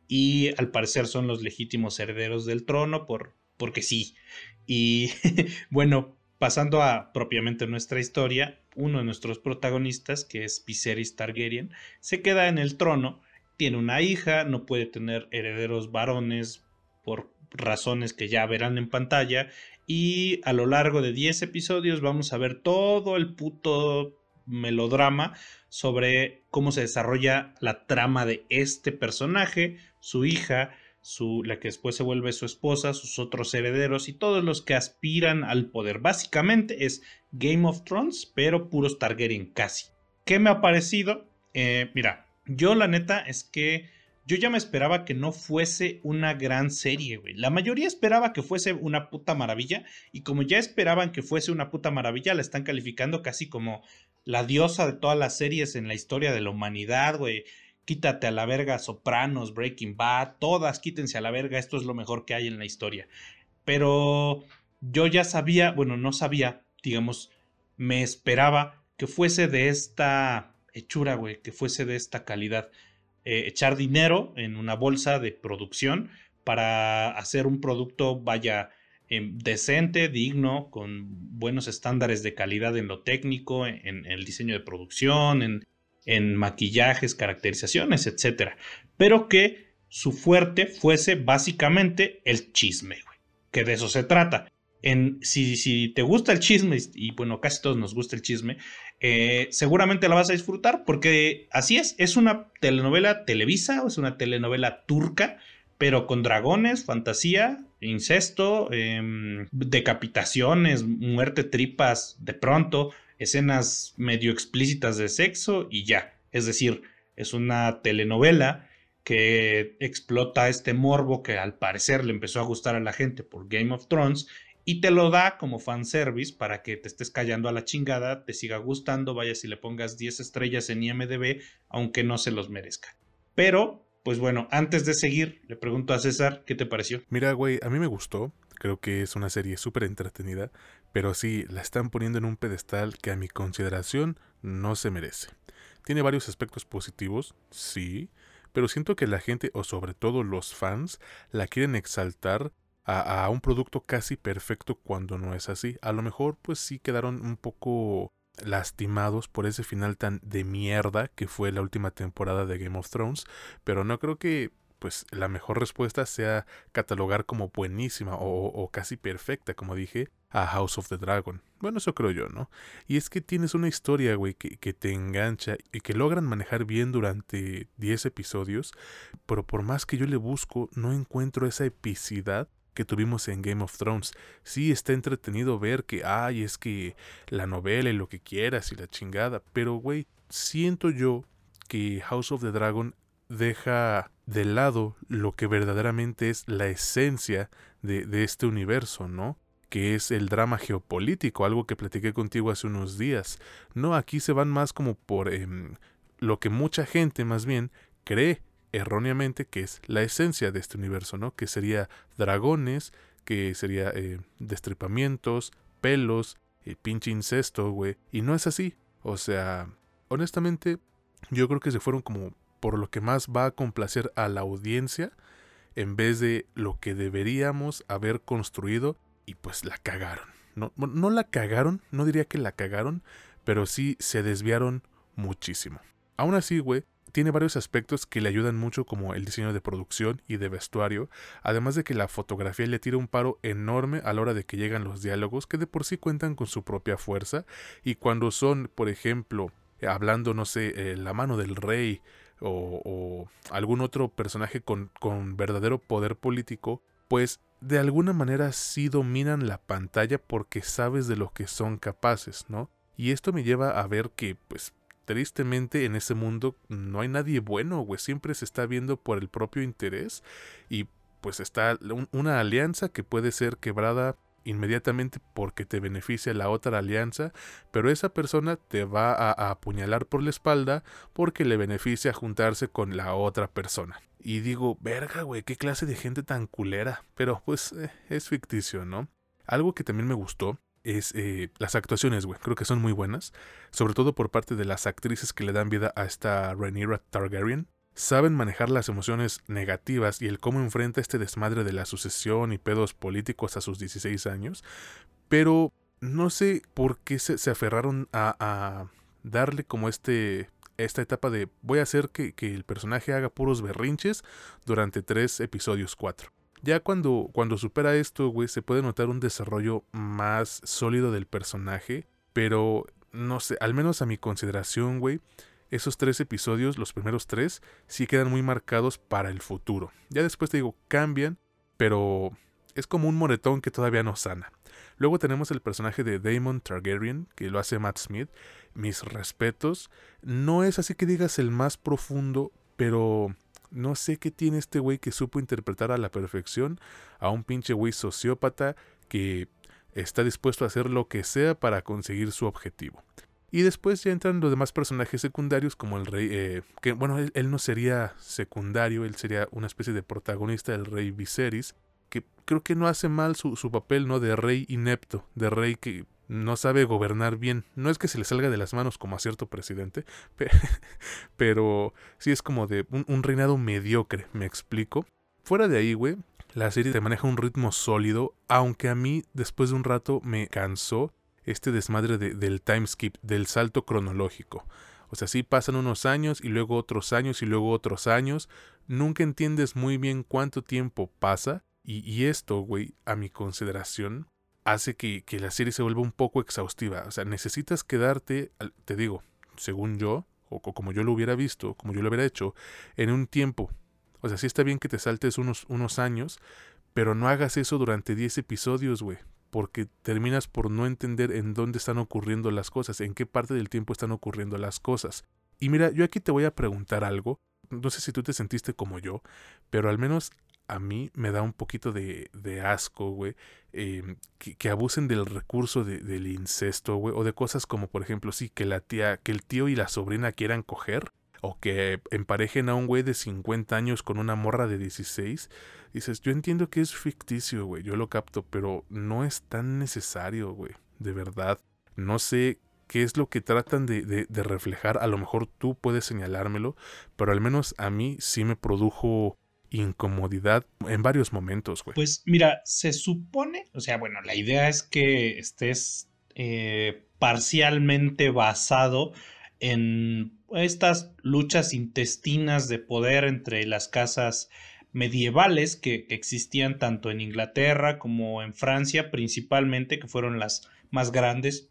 B: Y al parecer son los legítimos herederos del trono, por, porque sí. Y *laughs* bueno, pasando a propiamente nuestra historia, uno de nuestros protagonistas, que es Viserys Targaryen, se queda en el trono, tiene una hija, no puede tener herederos varones por razones que ya verán en pantalla y a lo largo de 10 episodios vamos a ver todo el puto melodrama sobre cómo se desarrolla la trama de este personaje, su hija, su, la que después se vuelve su esposa, sus otros herederos y todos los que aspiran al poder. Básicamente es Game of Thrones, pero puros Targaryen casi. ¿Qué me ha parecido? Eh, mira, yo la neta es que yo ya me esperaba que no fuese una gran serie, güey. La mayoría esperaba que fuese una puta maravilla y como ya esperaban que fuese una puta maravilla, la están calificando casi como la diosa de todas las series en la historia de la humanidad, güey. Quítate a la verga Sopranos, Breaking Bad, todas quítense a la verga, esto es lo mejor que hay en la historia. Pero yo ya sabía, bueno, no sabía, digamos, me esperaba que fuese de esta hechura, güey, que fuese de esta calidad. Eh, echar dinero en una bolsa de producción para hacer un producto, vaya, em, decente, digno, con buenos estándares de calidad en lo técnico, en, el diseño de producción, en, maquillajes, caracterizaciones, etc. Pero que su fuerte fuese básicamente el chisme, que de eso se trata si, si te gusta el chisme, y bueno, casi todos nos gusta el chisme, eh, seguramente la vas a disfrutar porque así es, es una telenovela televisa, es una telenovela turca, pero con dragones, fantasía, incesto, em, decapitaciones, muerte, tripas, de pronto, escenas medio explícitas de sexo y ya. Es decir, es una telenovela que explota este morbo que al parecer le empezó a gustar a la gente por Game of Thrones y te lo da como fanservice para que te estés callando a la chingada, te siga gustando, vaya si le pongas 10 estrellas en IMDB, aunque no se los merezca. Pero, pues bueno, antes de seguir, le pregunto a César, ¿qué te pareció?
A: Mira, güey, a mí me gustó, creo que es una serie súper entretenida, pero sí, la están poniendo en un pedestal que a mi consideración no se merece. Tiene varios aspectos positivos, sí, pero siento que la gente, o sobre todo los fans, la quieren exaltar a, un producto casi perfecto cuando no es así. A lo mejor pues sí quedaron un poco lastimados por ese final tan de mierda que fue la última temporada de Game of Thrones, pero no creo que pues la mejor respuesta sea catalogar como buenísima o, casi perfecta, como dije, a House of the Dragon. Bueno, eso creo yo, ¿no? Y es que tienes una historia, güey, que, que te engancha y que logran manejar bien durante 10 episodios, pero por más que yo le busco, no encuentro esa epicidad que tuvimos en Game of Thrones. Sí está entretenido ver que, ay, es que la novela y lo que quieras y la chingada, pero, güey, siento yo que House of the Dragon deja de lado lo que verdaderamente es la esencia de, de, este universo, ¿no? Que es el drama geopolítico, algo que platiqué contigo hace unos días. No, aquí se van más como por em, lo que mucha gente más bien cree erróneamente que es la esencia de este universo, ¿no? Que sería dragones, que sería eh, destripamientos, pelos, y pinche incesto, güey. Y no es así. O sea, honestamente, yo creo que se fueron como por lo que más va a complacer a la audiencia en vez de lo que deberíamos haber construido y pues la cagaron. No, no la cagaron, no diría que la cagaron, pero sí se desviaron muchísimo. Aún así, güey, tiene varios aspectos que le ayudan mucho como el diseño de producción y de vestuario, además de que la fotografía le tira un paro enorme a la hora de que llegan los diálogos que de por sí cuentan con su propia fuerza y cuando son, por ejemplo, hablando, no sé, eh, la mano del rey o, algún otro personaje con, con verdadero poder político, pues de alguna manera sí dominan la pantalla porque sabes de lo que son capaces, ¿no? Y esto me lleva a ver que, pues, tristemente en ese mundo no hay nadie bueno, güey. Siempre se está viendo por el propio interés y pues está una alianza que puede ser quebrada inmediatamente porque te beneficia la otra alianza, pero esa persona te va a, apuñalar por la espalda porque le beneficia juntarse con la otra persona. Y digo, verga, güey, qué clase de gente tan culera. Pero pues eh, es ficticio, ¿no? Algo que también me gustó es eh, las actuaciones, güey. Creo que son muy buenas. Sobre todo por parte de las actrices que le dan vida a esta Rhaenyra Targaryen saben manejar las emociones negativas y el cómo enfrenta este desmadre de la sucesión y pedos políticos a sus 16 años, pero no sé por qué se, aferraron a, darle como este esta etapa de voy a hacer que, que, el personaje haga puros berrinches durante tres episodios cuatro. Ya cuando, cuando supera esto, güey, se puede notar un desarrollo más sólido del personaje, pero no sé, al menos a mi consideración, güey, esos tres episodios, los primeros tres, sí quedan muy marcados para el futuro. Ya después te digo, cambian, pero es como un moretón que todavía no sana. Luego tenemos el personaje de Damon Targaryen, que lo hace Matt Smith. Mis respetos. No es así que digas el más profundo, pero no sé qué tiene este güey que supo interpretar a la perfección a un pinche güey sociópata que está dispuesto a hacer lo que sea para conseguir su objetivo. Y después ya entran los demás personajes secundarios como el rey, eh, que bueno, él, no sería secundario, él sería una especie de protagonista del rey Viserys, que creo que no hace mal su, su papel, ¿no? De rey inepto, de rey que no sabe gobernar bien. No es que se le salga de las manos como a cierto presidente, *laughs* pero sí es como de un, reinado mediocre, me explico. Fuera de ahí, güey, la serie te maneja un ritmo sólido, aunque a mí después de un rato me cansó este desmadre del time skip, del salto cronológico. O sea, sí pasan unos años y luego otros años y luego otros años. Nunca entiendes muy bien cuánto tiempo pasa. Y, esto, güey, a mi consideración, hace que, que, la serie se vuelva un poco exhaustiva. O sea, necesitas quedarte, te digo, según yo, o, como yo lo hubiera visto, como yo lo hubiera hecho, en un tiempo. O sea, sí está bien que te saltes unos, unos años, pero no hagas eso durante 10 episodios, güey porque terminas por no entender en dónde están ocurriendo las cosas, en qué parte del tiempo están ocurriendo las cosas. Y mira, yo aquí te voy a preguntar algo, no sé si tú te sentiste como yo, pero al menos a mí me da un poquito de, de asco, güey, em, que, abusen del recurso del incesto, güey, o de cosas como, por ejemplo, sí, que la tía, que el tío y la sobrina quieran coger, o que emparejen a un güey de 50 años con una morra de 16, dices, yo entiendo que es ficticio, güey, yo lo capto, pero no es tan necesario, güey, de verdad. No sé qué es lo que tratan de, de, reflejar, a lo mejor tú puedes señalármelo, pero al menos a mí sí me produjo incomodidad en varios momentos, güey.
B: Pues mira, se supone, o sea, bueno, la idea es que estés eh, parcialmente basado en estas luchas intestinas de poder entre las casas medievales que, existían tanto en Inglaterra como en Francia principalmente, que fueron las más grandes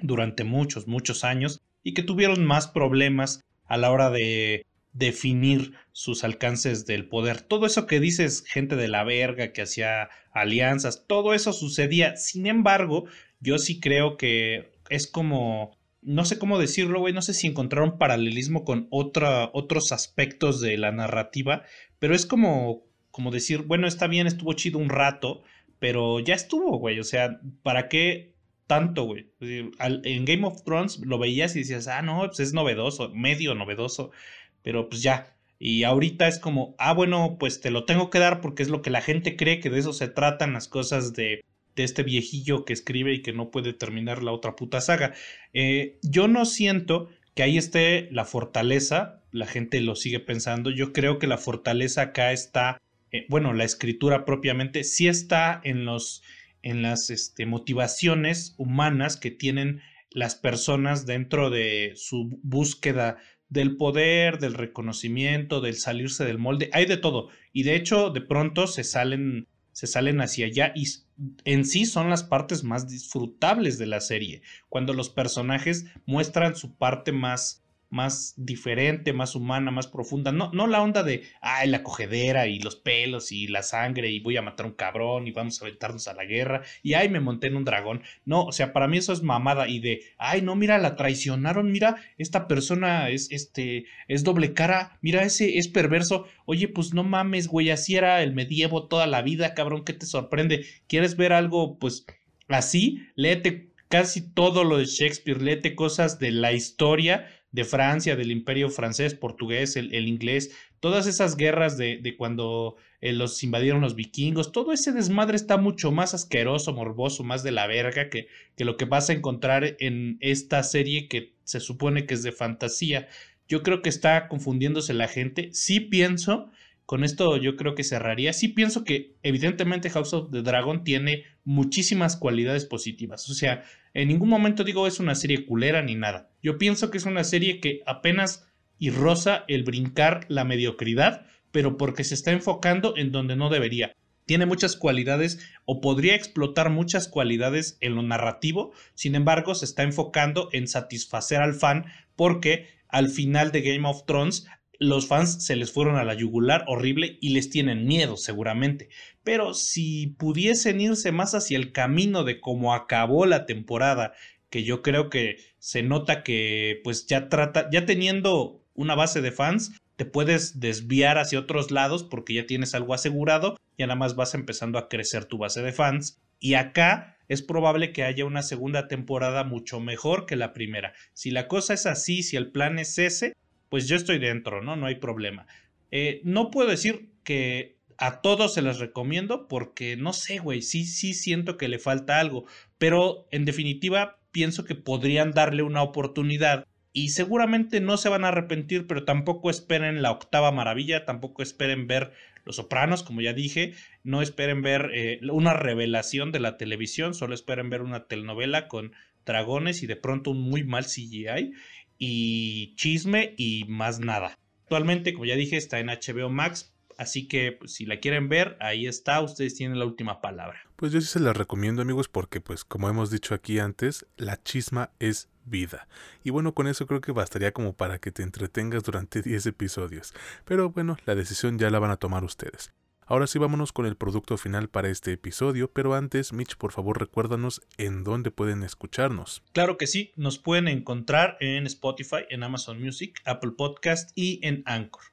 B: durante muchos, muchos años y que tuvieron más problemas a la hora de definir sus alcances del poder. Todo eso que dices, gente de la verga que hacía alianzas, todo eso sucedía. Sin embargo, yo sí creo que es como, no sé cómo decirlo, güey, no sé si encontraron paralelismo con otra, otros aspectos de la narrativa, pero es como, como decir, bueno, está bien, estuvo chido un rato, pero ya estuvo, güey, o sea, ¿para qué tanto, güey? En Game of Thrones lo veías y decías, ah, no, pues es novedoso, medio novedoso, pero pues ya. Y ahorita es como, ah, bueno, pues te lo tengo que dar porque es lo que la gente cree que de eso se tratan las cosas de, de este viejillo que escribe y que no puede terminar la otra puta saga. Eh, yo no siento que ahí esté la fortaleza, la gente lo sigue pensando, yo creo que la fortaleza acá está, eh, bueno, la escritura propiamente sí está en los en las este, motivaciones humanas que tienen las personas dentro de su búsqueda del poder, del reconocimiento, del salirse del molde, hay de todo. Y de hecho, de pronto se salen, se salen hacia allá y en sí son las partes más disfrutables de la serie, cuando los personajes muestran su parte más más diferente, más humana, más profunda. No, no la onda de, ay, la cogedera y los pelos y la sangre y voy a matar a un cabrón y vamos a aventarnos a la guerra y ay, me monté en un dragón. No, o sea, para mí eso es mamada y de, ay, no, mira, la traicionaron, mira, esta persona es, este, es doble cara, mira, ese es perverso. Oye, pues no mames, güey, así era el medievo toda la vida, cabrón, ¿qué te sorprende? ¿Quieres ver algo, pues, así? Léete casi todo lo de Shakespeare, léete cosas de la historia de Francia, del imperio francés, portugués, el, inglés, todas esas guerras de, de cuando eh, los invadieron los vikingos, todo ese desmadre está mucho más asqueroso, morboso, más de la verga que, que lo que vas a encontrar en esta serie que se supone que es de fantasía. Yo creo que está confundiéndose la gente. Sí pienso con esto yo creo que cerraría. Sí pienso que evidentemente House of the Dragon tiene muchísimas cualidades positivas. O sea, en ningún momento digo es una serie culera ni nada. Yo pienso que es una serie que apenas y el brincar la mediocridad, pero porque se está enfocando en donde no debería. Tiene muchas cualidades o podría explotar muchas cualidades en lo narrativo, sin embargo se está enfocando en satisfacer al fan porque al final de Game of Thrones los fans se les fueron a la yugular horrible y les tienen miedo seguramente. Pero si pudiesen irse más hacia el camino de cómo acabó la temporada, que yo creo que se nota que pues ya trata, ya teniendo una base de fans, te puedes desviar hacia otros lados porque ya tienes algo asegurado, ya nada más vas empezando a crecer tu base de fans. Y acá es probable que haya una segunda temporada mucho mejor que la primera. Si la cosa es así, si el plan es ese, pues yo estoy dentro, ¿no? No hay problema. Eh, no puedo decir que a todos se les recomiendo porque no sé, güey, sí, sí siento que le falta algo, pero en definitiva pienso que podrían darle una oportunidad y seguramente no se van a arrepentir, pero tampoco esperen la octava maravilla, tampoco esperen ver Los Sopranos, como ya dije, no esperen ver eh, una revelación de la televisión, solo esperen ver una telenovela con dragones y de pronto un muy mal CGI y chisme y más nada. Actualmente, como ya dije, está en HBO Max, así que pues, si la quieren ver, ahí está, ustedes tienen la última palabra.
A: Pues yo sí se la recomiendo amigos porque pues como hemos dicho aquí antes, la chisma es vida. Y bueno, con eso creo que bastaría como para que te entretengas durante *laughs* 10 episodios. Pero bueno, la decisión ya la van a tomar ustedes. Ahora sí vámonos con el producto final para este episodio, pero antes, Mitch, por favor recuérdanos en dónde pueden escucharnos.
B: Claro que sí, nos pueden encontrar en Spotify, en Amazon Music, Apple Podcast y en Anchor.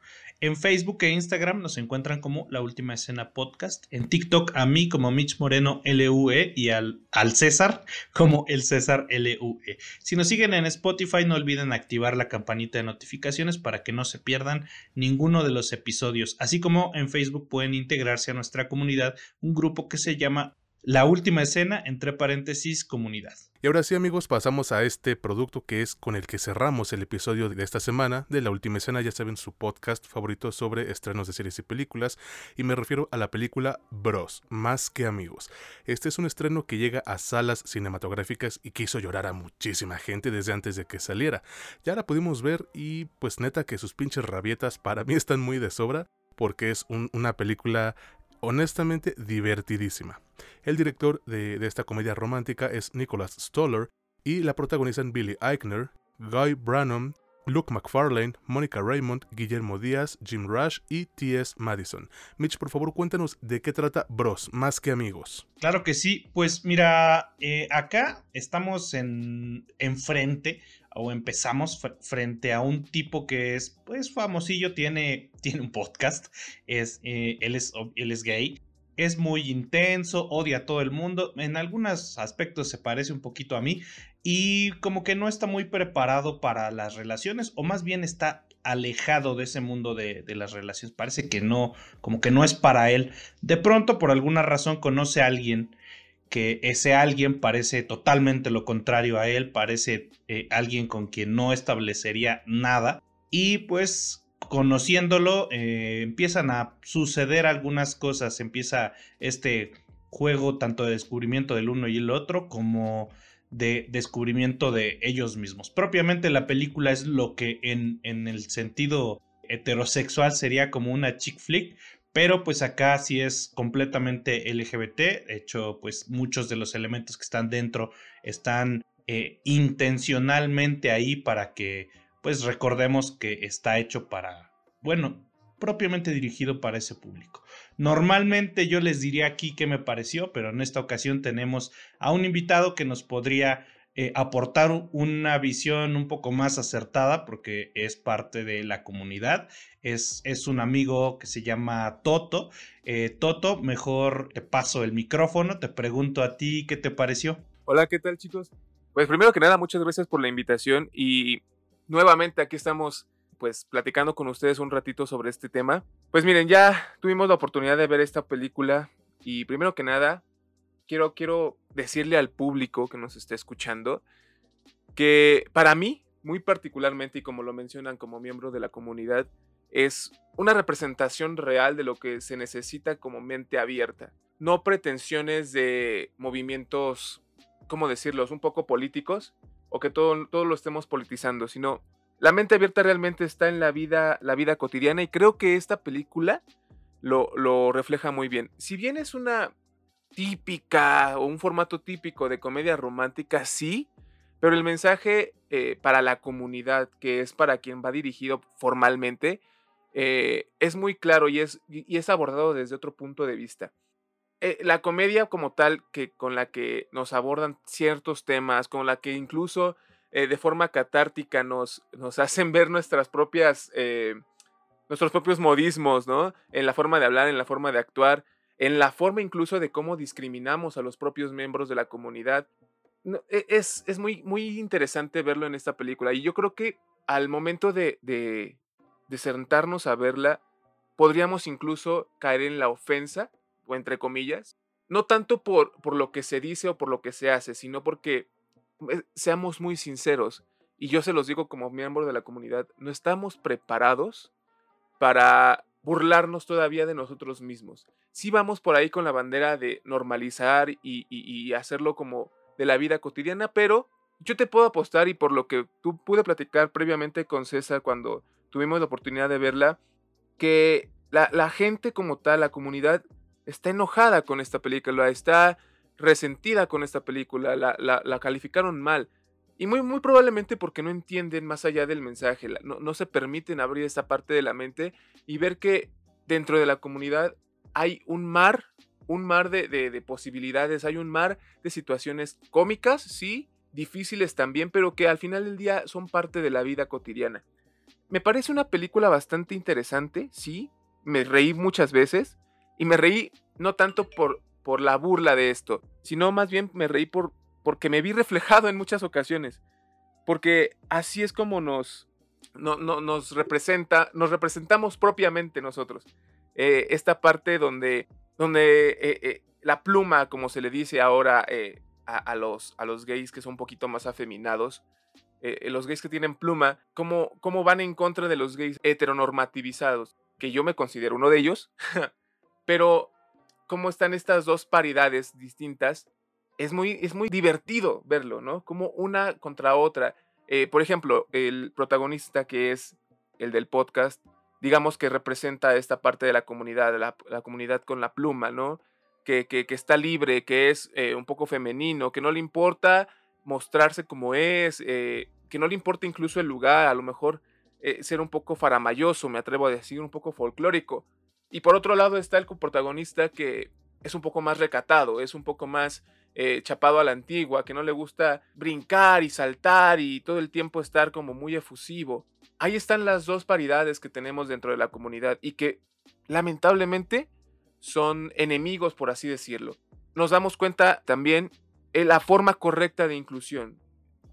B: En Facebook e Instagram nos encuentran como La Última Escena Podcast. En TikTok a mí como Mitch Moreno LUE y al, César como el César LUE. Si nos siguen en Spotify no olviden activar la campanita de notificaciones para que no se pierdan ninguno de los episodios. Así como en Facebook pueden integrarse a nuestra comunidad un grupo que se llama la última escena, entre paréntesis, comunidad.
A: Y ahora sí amigos, pasamos a este producto que es con el que cerramos el episodio de esta semana de La Última Escena, ya saben, su podcast favorito sobre estrenos de series y películas, y me refiero a la película Bros, más que amigos. Este es un estreno que llega a salas cinematográficas y que hizo llorar a muchísima gente desde antes de que saliera. Ya la pudimos ver y pues neta que sus pinches rabietas para mí *laughs* están muy de sobra porque es una película honestamente divertidísima. El director de, esta comedia romántica es Nicholas Stoller y la protagonizan Billy Eichner, Guy Branum, Luke McFarlane, Mónica Raymond, Guillermo Díaz, Jim Rush y T.S. Madison. Mitch, por favor, cuéntanos de qué trata Bros, más que amigos.
B: Claro que sí, pues mira, eh, acá estamos en enfrente o empezamos frente a un tipo que es pues famosillo, tiene, *laughs* tiene un podcast, es, eh, él, es, él es gay, es muy intenso, odia a todo el mundo, en algunos aspectos se parece un poquito a mí y como que no está muy preparado para las relaciones o más bien está alejado de ese mundo de, de, las relaciones, parece que no, como que no es para él. De pronto por alguna razón conoce a alguien que ese alguien parece totalmente lo contrario a él, parece eh, alguien con quien no establecería nada. Y pues conociéndolo eh, empiezan a suceder algunas cosas, empieza este juego tanto de descubrimiento del uno y el otro como de descubrimiento de ellos mismos. Propiamente la película es lo que en, en el sentido heterosexual sería como una chick flick, pero pues acá sí es completamente LGBT. De hecho, pues muchos de los elementos que están dentro están eh, intencionalmente ahí para que pues recordemos que está hecho para, bueno, propiamente dirigido para ese público. Normalmente yo les diría aquí qué me pareció, pero en esta ocasión tenemos a un invitado que nos podría eh, aportar una visión un poco más acertada porque es parte de la comunidad. Es, es un amigo que se llama Toto. Eh, Toto, mejor te paso el micrófono, te pregunto a ti qué te pareció.
C: Hola, ¿qué tal chicos? Pues primero que nada, muchas gracias por la invitación y nuevamente aquí estamos pues platicando con ustedes un ratito sobre este tema. Pues miren, ya tuvimos la oportunidad de ver esta película y primero que nada, quiero, quiero decirle al público que nos está escuchando que para mí, muy particularmente, y como lo mencionan como miembro de la comunidad, es una representación real de lo que se necesita como mente abierta. No pretensiones de movimientos, ¿cómo decirlos?, un poco políticos, o que todo, todo lo estemos politizando, sino la mente abierta realmente está en la vida, la vida cotidiana, y creo que esta película lo, lo refleja muy bien. Si bien es una típica o un formato típico de comedia romántica, sí, pero el mensaje eh, para la comunidad, que es para quien va dirigido formalmente, eh, es muy claro y es, y es abordado desde otro punto de vista. Eh, la comedia como tal, que con la que nos abordan ciertos temas, con la que incluso de forma catártica nos, nos *laughs* hacen ver nuestras propias, nuestros propios modismos, ¿no? En la forma de hablar, en la forma de actuar, en la forma incluso de cómo discriminamos a los propios miembros de la comunidad. E, es, es muy, muy interesante verlo en esta película y yo creo que al momento de, de, sentarnos a verla, podríamos incluso caer en la ofensa, o entre comillas, no tanto por, por lo que se dice o por lo que se hace, sino porque eh, seamos muy sinceros, y yo se los digo como miembro de la comunidad, no estamos preparados para burlarnos todavía de nosotros mismos. Sí vamos por ahí con la bandera de normalizar y, hacerlo como de la vida cotidiana, pero yo te puedo apostar y por lo que tú pude platicar previamente con César cuando tuvimos la oportunidad de verla, que la, gente como tal, la comunidad, está enojada con esta película, está resentida con esta película, la, la calificaron mal. Y muy, muy probablemente porque no entienden más allá del mensaje, no, no se permiten abrir esa parte de la mente y ver que dentro de la comunidad hay un mar, un mar de, de, posibilidades, hay un mar de situaciones cómicas, sí, difíciles también, pero que al final del día son parte de la vida cotidiana. Me parece una película bastante interesante, sí, me reí muchas veces y me reí no tanto por, por la burla de esto, sino más bien me reí por, porque me vi reflejado en muchas ocasiones, porque así es como nos, no, nos representa, nos representamos propiamente nosotros. Eh, esta parte donde, donde eh, eh, la pluma, como se le dice ahora eh, a, los, a los gays que son un poquito más afeminados, los gays que tienen pluma, cómo, cómo van en contra de los gays heteronormativizados, que yo me considero uno de ellos, *laughs* pero cómo están estas dos paridades distintas, es muy, es muy divertido verlo, ¿no? Como una contra otra. Eh, por ejemplo, el protagonista que es el del podcast, digamos que representa esta parte de la comunidad, la, comunidad con la pluma, ¿no? Que, que, que está libre, que es eh, un poco femenino, que no le importa mostrarse como es, eh, que no le importa incluso el lugar, a lo mejor ser un poco faramayoso, me atrevo a decir, un poco folclórico. Y por otro lado está el protagonista que es un poco más recatado, es un poco más eh, chapado a la antigua, que no le gusta brincar y saltar y todo el tiempo estar como muy efusivo. Ahí están las dos paridades que tenemos dentro de la comunidad y que lamentablemente son enemigos, por así decirlo. Nos damos cuenta también en la forma correcta de inclusión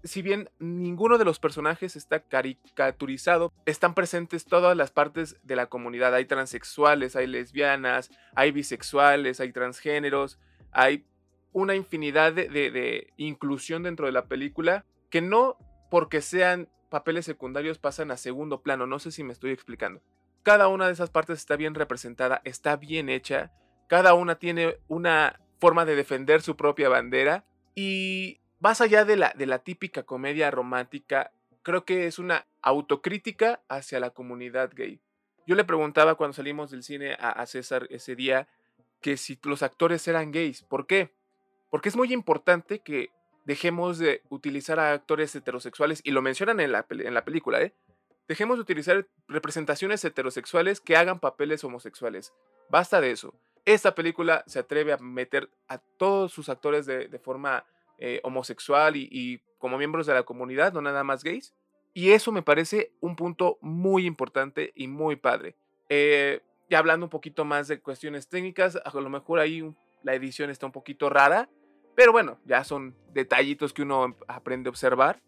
C: si bien ninguno de los personajes está caricaturizado, están presentes todas las partes de la comunidad. Hay transexuales, hay lesbianas, hay bisexuales, hay transgéneros, hay una infinidad de, inclusión dentro de la película que no porque sean papeles secundarios pasan a segundo plano. No sé si me estoy explicando. Cada una de esas partes está bien representada, está bien hecha. Cada una tiene una forma de defender su propia bandera. Y más allá de la, de la típica comedia romántica, creo que es una autocrítica hacia la comunidad gay. Yo le preguntaba cuando salimos del cine a, César ese día que si los actores eran gays. ¿Por qué? Porque es muy importante que dejemos de utilizar a actores heterosexuales, y lo mencionan en la, en la película, ¿eh? Dejemos de utilizar representaciones heterosexuales que hagan papeles homosexuales. Basta de eso. Esta película se atreve a meter a todos sus actores de, de forma eh, homosexual y, como miembros de la comunidad, no nada más gays. Y eso me parece un punto muy importante y muy padre. Eh, ya hablando un poquito más de cuestiones técnicas, a lo mejor ahí la edición está un poquito rara, pero bueno, ya son detallitos que uno aprende a observar.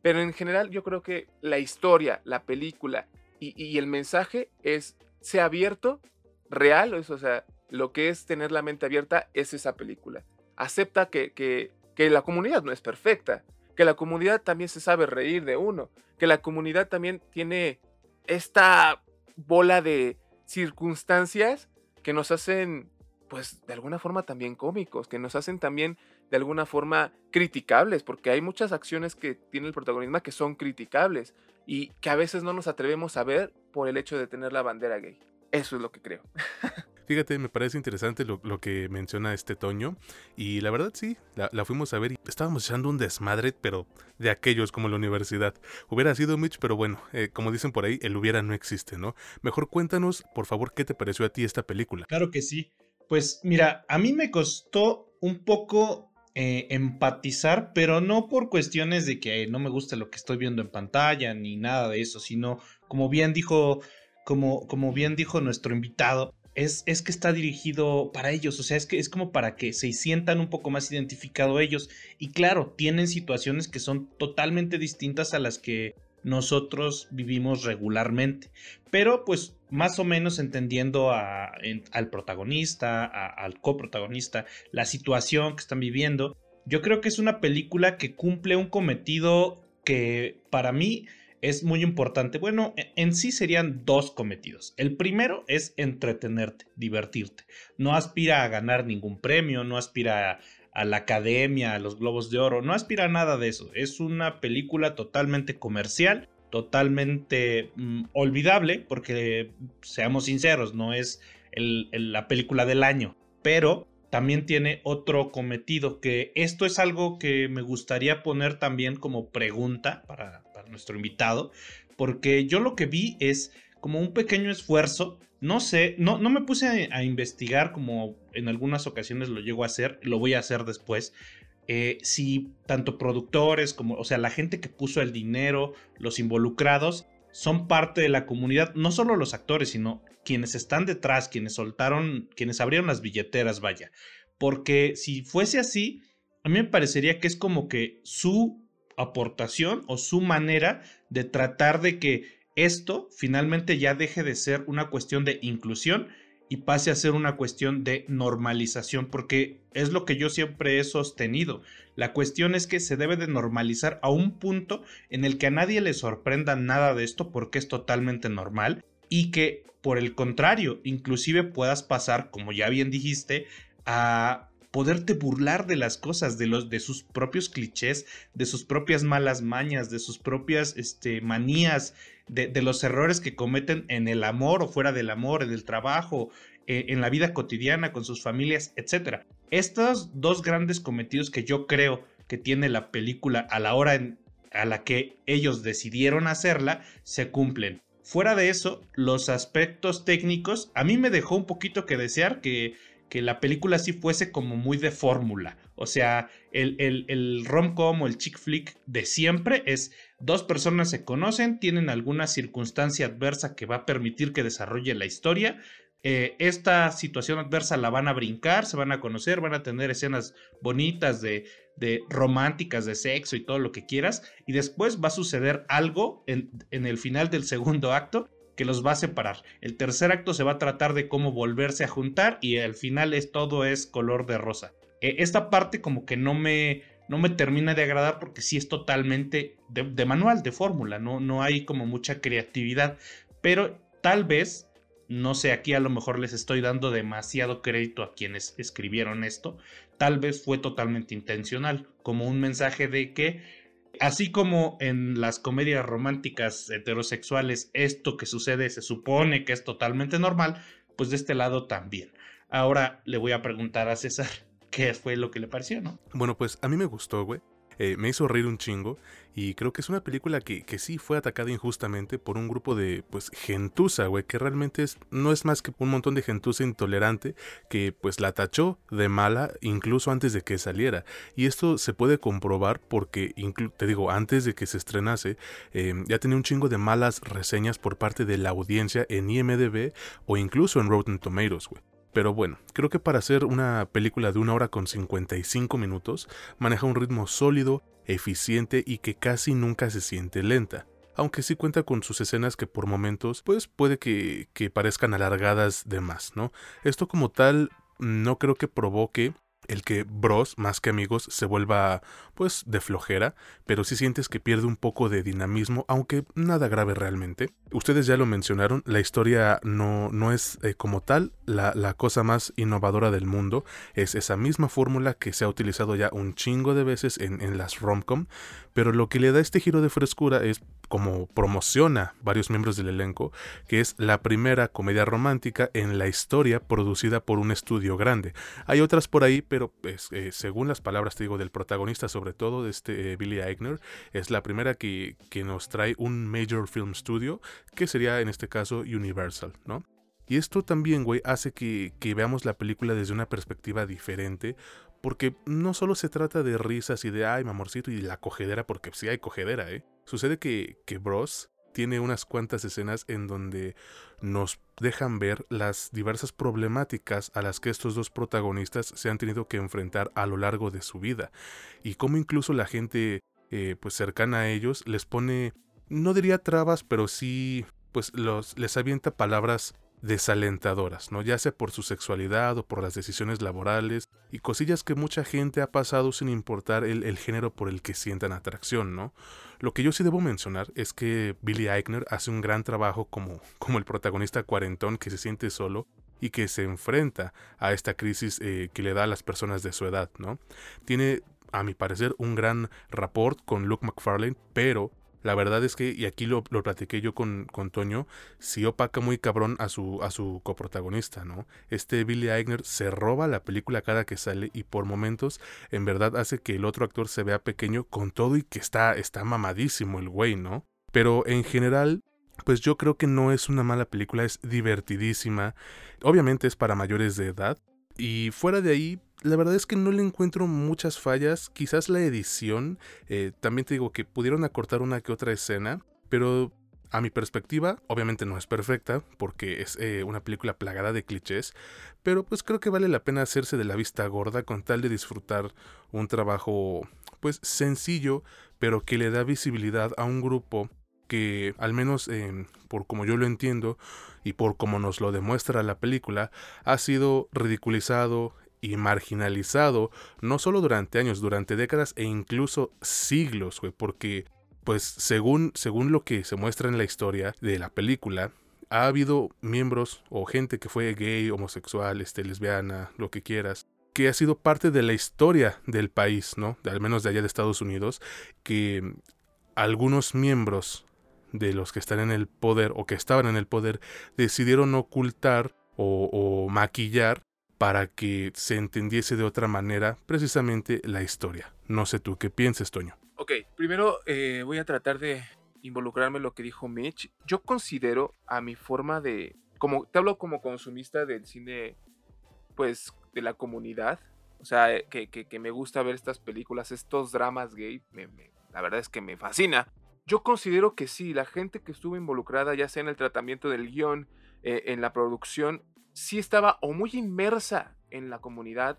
C: Pero en general yo creo que la historia, la película y, el mensaje es, sea abierto, real, o sea, lo que es tener la mente abierta es esa película. Acepta que, que que la comunidad no es perfecta, que la comunidad también se sabe reír de uno, que la comunidad también tiene esta bola de circunstancias que nos hacen, pues, de alguna forma también cómicos, que nos hacen también de alguna forma criticables, porque hay muchas acciones que tiene el protagonismo que son criticables y que a veces no nos atrevemos a ver por el hecho de tener la bandera gay. Eso es lo que creo. *laughs*
A: Fíjate, me parece interesante lo, que menciona este Toño. Y la verdad sí, la, fuimos a ver y estábamos echando un desmadre, pero de aquellos como la universidad. Hubiera sido Mitch, pero bueno, eh, como dicen por ahí, el hubiera no existe, ¿no? Mejor cuéntanos, por favor, qué te pareció a ti esta película.
B: Claro que sí. Pues mira, a mí me costó un poco eh, empatizar, pero no por cuestiones de que no me gusta lo que estoy viendo en pantalla ni nada de eso, sino como bien dijo, como, como bien dijo nuestro invitado, es, que está dirigido para ellos, o sea, es que es como para que se sientan un poco más identificados ellos. Y claro, tienen situaciones que son totalmente distintas a las que nosotros vivimos regularmente. Pero pues más o menos entendiendo al protagonista, al coprotagonista, la situación que están viviendo, yo creo que es una película que cumple un cometido que para mí es muy importante. Bueno, e, en sí serían dos cometidos. El primero es entretenerte, divertirte. No aspira a ganar ningún premio, no aspira a, la academia, a los globos de oro, no aspira a nada de eso. Es una película totalmente comercial, totalmente mm, olvidable, porque seamos sinceros, no es la película del año, pero también tiene otro cometido, que esto es algo que me gustaría poner también como pregunta para, nuestro invitado, porque yo lo que vi es como un pequeño esfuerzo, no sé, no, no me puse a, investigar como en algunas ocasiones lo llego a hacer, lo voy a hacer después, eh, si tanto productores como, o sea, la gente que puso el dinero, los involucrados, son parte de la comunidad, no solo los actores, sino quienes están detrás, quienes soltaron, quienes abrieron las billeteras, vaya. Porque si fuese así, a mí me parecería que es como que su aportación o su manera de tratar de que esto finalmente ya deje de ser una cuestión de inclusión y pase a ser una cuestión de normalización, porque es lo que yo siempre he sostenido. La cuestión es que se debe de normalizar a un punto en el que a nadie le sorprenda nada de esto porque es totalmente normal y que por el contrario, inclusive puedas pasar, como ya bien dijiste, a poderte burlar de las cosas, de los de sus propios clichés, de sus propias malas mañas, de sus propias este, manías, de, los errores que cometen en el amor o fuera del amor, en el trabajo, eh, en la vida cotidiana, con sus familias, etc. Estos dos grandes cometidos que yo creo que tiene la película a la hora en, a la que ellos decidieron hacerla, se cumplen. Fuera de eso, los aspectos técnicos, a mí me dejó un poquito que desear que que la película sí fuese como muy de fórmula. O sea, el, el, el rom-com o el chick flick de siempre es dos personas se conocen, tienen alguna circunstancia adversa que va a permitir que desarrolle la historia. Eh, esta situación adversa la van a brincar, se van a conocer, van a tener escenas bonitas de, de románticas, de sexo y todo lo que quieras. Y después va a suceder algo en, en el final del segundo acto que los va a separar. El tercer acto se va a tratar de cómo volverse a juntar y al final es todo es color de rosa. Eh, esta parte como que no me, no me termina de agradar porque sí es totalmente de, manual, de fórmula, no, no hay como mucha creatividad, pero tal vez, no sé, aquí a lo mejor les estoy dando demasiado crédito a quienes escribieron esto, tal vez fue totalmente intencional, como un mensaje de que Así como en las comedias románticas heterosexuales esto que sucede se supone que es totalmente normal, pues de este lado también. Ahora le voy a preguntar a César qué fue lo que le pareció, ¿no?
A: Bueno, pues a mí me gustó, güey. Eh, me hizo reír un chingo y creo que es una película que, que sí fue atacada injustamente por un grupo de, pues, gentuza, güey, que realmente es, no es más que un montón de gentuza intolerante que, pues, la tachó de mala incluso antes de que saliera. Y esto se puede comprobar porque, te digo, antes de que se estrenase, eh, ya tenía un chingo de malas reseñas por parte de la audiencia en IMDB o incluso en Rotten Tomatoes, güey. Pero bueno, creo que para hacer una película de una hora con 55 minutos, maneja un ritmo sólido, eficiente y que casi nunca se siente lenta. Aunque sí cuenta con sus escenas que por momentos, pues puede que, que parezcan alargadas de más, ¿no? Esto como tal no creo que provoque el que Bros, más que amigos, se vuelva pues de flojera, pero si sientes que pierde un poco de dinamismo, aunque nada grave realmente. Ustedes ya lo mencionaron, la historia no, no es eh, como tal la, la, cosa más innovadora del mundo, es esa misma fórmula que se ha utilizado ya un chingo de veces en, en las romcom, pero lo que le da este giro de frescura es como promociona varios miembros del elenco, que es la primera comedia romántica en la historia producida por un estudio grande. Hay otras por ahí, pero pues, eh, según las palabras te digo del protagonista, sobre todo de este eh, Billy Eichner, es la primera que, que nos trae un Major Film Studio, que sería en este caso Universal, ¿no? Y esto también, güey, hace que, que, veamos la película desde una perspectiva diferente, porque no solo se trata de risas y de, ay, mamorcito, y la cogedera, porque sí hay cogedera, ¿eh? Sucede que, que Bros tiene unas cuantas escenas en donde nos dejan ver las diversas problemáticas a las que estos dos protagonistas se han tenido que enfrentar a lo largo de su vida y cómo incluso la gente eh, pues cercana a ellos les pone no diría trabas pero sí pues los les avienta palabras desalentadoras, ¿no? Ya sea por su sexualidad o por las decisiones laborales y cosillas que mucha gente ha pasado sin importar el, el, género por el que sientan atracción, ¿no? Lo que yo sí debo mencionar es que Billy Eichner hace un gran trabajo como, como el protagonista cuarentón que se siente solo y que se enfrenta a esta crisis eh, que le da a las personas de su edad, ¿no? Tiene, a mi parecer, un gran rapport con Luke McFarlane, pero la verdad es que, y aquí lo, lo platiqué yo con, con, Toño, sí opaca muy cabrón a su, a su coprotagonista, ¿no? Este Billy Eichner se roba la película cada que sale y por momentos en verdad hace que el otro actor se vea pequeño con todo y que está, está mamadísimo el güey, ¿no? Pero en general, pues yo creo que no es una mala película, es divertidísima. Obviamente es para mayores de edad. Y fuera de ahí, la verdad es que no le encuentro muchas fallas. Quizás la edición, eh, también te digo que pudieron acortar una que otra escena, pero a mi perspectiva, obviamente no es perfecta, porque es eh, una película plagada de clichés, pero pues creo que vale la pena hacerse de la vista gorda con tal de disfrutar un trabajo pues sencillo, pero que le da visibilidad a un grupo que al menos por como yo lo entiendo y por como nos lo demuestra la película, ha sido ridiculizado y marginalizado no solo durante años, durante décadas e incluso siglos, güey, porque pues según, según lo que se muestra en la historia de la película, ha habido miembros o gente que fue gay, homosexual, este, lesbiana, lo que quieras, que ha sido parte de la historia del país, ¿no? Al menos de allá de Estados Unidos, que algunos miembros de los que están en el poder o que estaban en el poder decidieron ocultar o, maquillar para que se entendiese de otra manera precisamente la historia. No sé tú qué piensas, Toño.
C: Ok, primero eh, voy a tratar de involucrarme en lo que dijo Mitch. Yo considero a mi forma de, como te hablo como consumista del cine, pues de la comunidad, o sea, que, que, me gusta ver estas películas, estos dramas gay, la verdad es que me fascina. Yo considero que sí, la gente que estuvo involucrada, ya sea en el tratamiento del guion, eh, en la producción, sí estaba o muy inmersa en la comunidad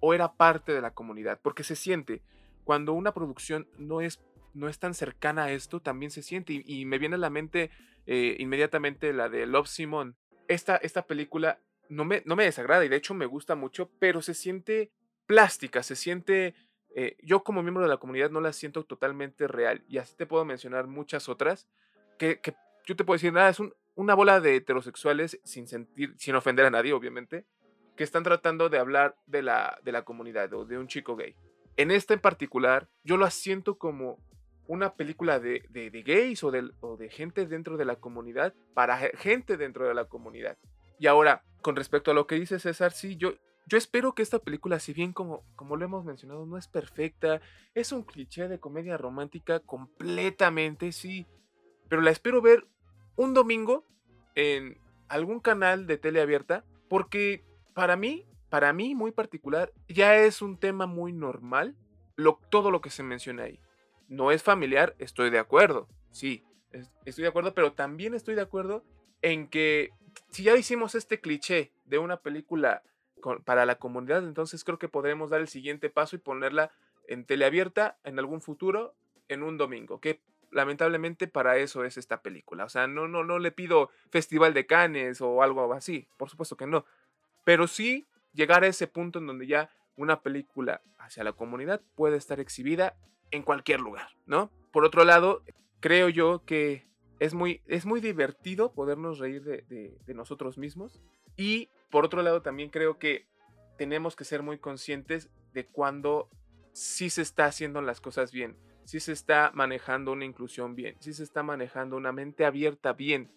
C: o era parte de la comunidad, porque se siente cuando una producción no es, no es tan cercana a esto, también se siente. Y, me viene a la mente eh, inmediatamente la de Love Simon. Esta, esta película no me, no me desagrada y de hecho me gusta mucho, pero se siente plástica, se siente... Eh, yo como miembro de la comunidad no la siento totalmente real y así te puedo mencionar muchas otras que, que yo te puedo decir, nada, es una bola de heterosexuales sin sentir, sin ofender a nadie, obviamente, que están tratando de hablar de la, de la comunidad o de un chico gay. En esta en particular, yo lo asiento como una película de, gays o de, de, gente dentro de la comunidad para gente dentro de la comunidad. Y ahora, con respecto a lo que dice César, sí, yo, yo espero que esta película, si bien como, como lo hemos mencionado, no es perfecta, es un cliché de comedia romántica completamente, sí, pero la espero ver un domingo en algún canal de tele abierta, porque para mí para mí muy particular, ya es un tema muy normal lo, todo lo que se menciona ahí. No es familiar, estoy de acuerdo, sí, estoy de acuerdo, pero también estoy de acuerdo en que si ya hicimos este cliché de una película para la comunidad, entonces creo que podremos dar el siguiente paso y ponerla en teleabierta en algún futuro, en un domingo, que lamentablemente para eso es esta película. O sea, no, no, no le pido Festival de Cannes o algo así, por supuesto que no. Pero sí llegar a ese punto en donde ya una película hacia la comunidad puede estar exhibida en cualquier lugar, ¿no? Por otro lado, creo yo que es muy, es muy divertido podernos reír de, nosotros mismos y por otro lado también creo que tenemos que ser muy conscientes de cuando sí se está haciendo las cosas bien, sí se está manejando una inclusión bien, sí se está manejando una mente abierta bien.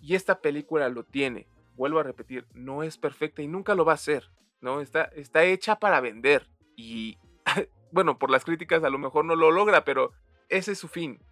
C: Y esta película lo tiene vuelvo a repetir, no es perfecta y nunca lo va a ser, ¿no? Está, está hecha para vender y, *laughs* bueno, por las críticas a lo mejor no lo logra, pero ese es su fin.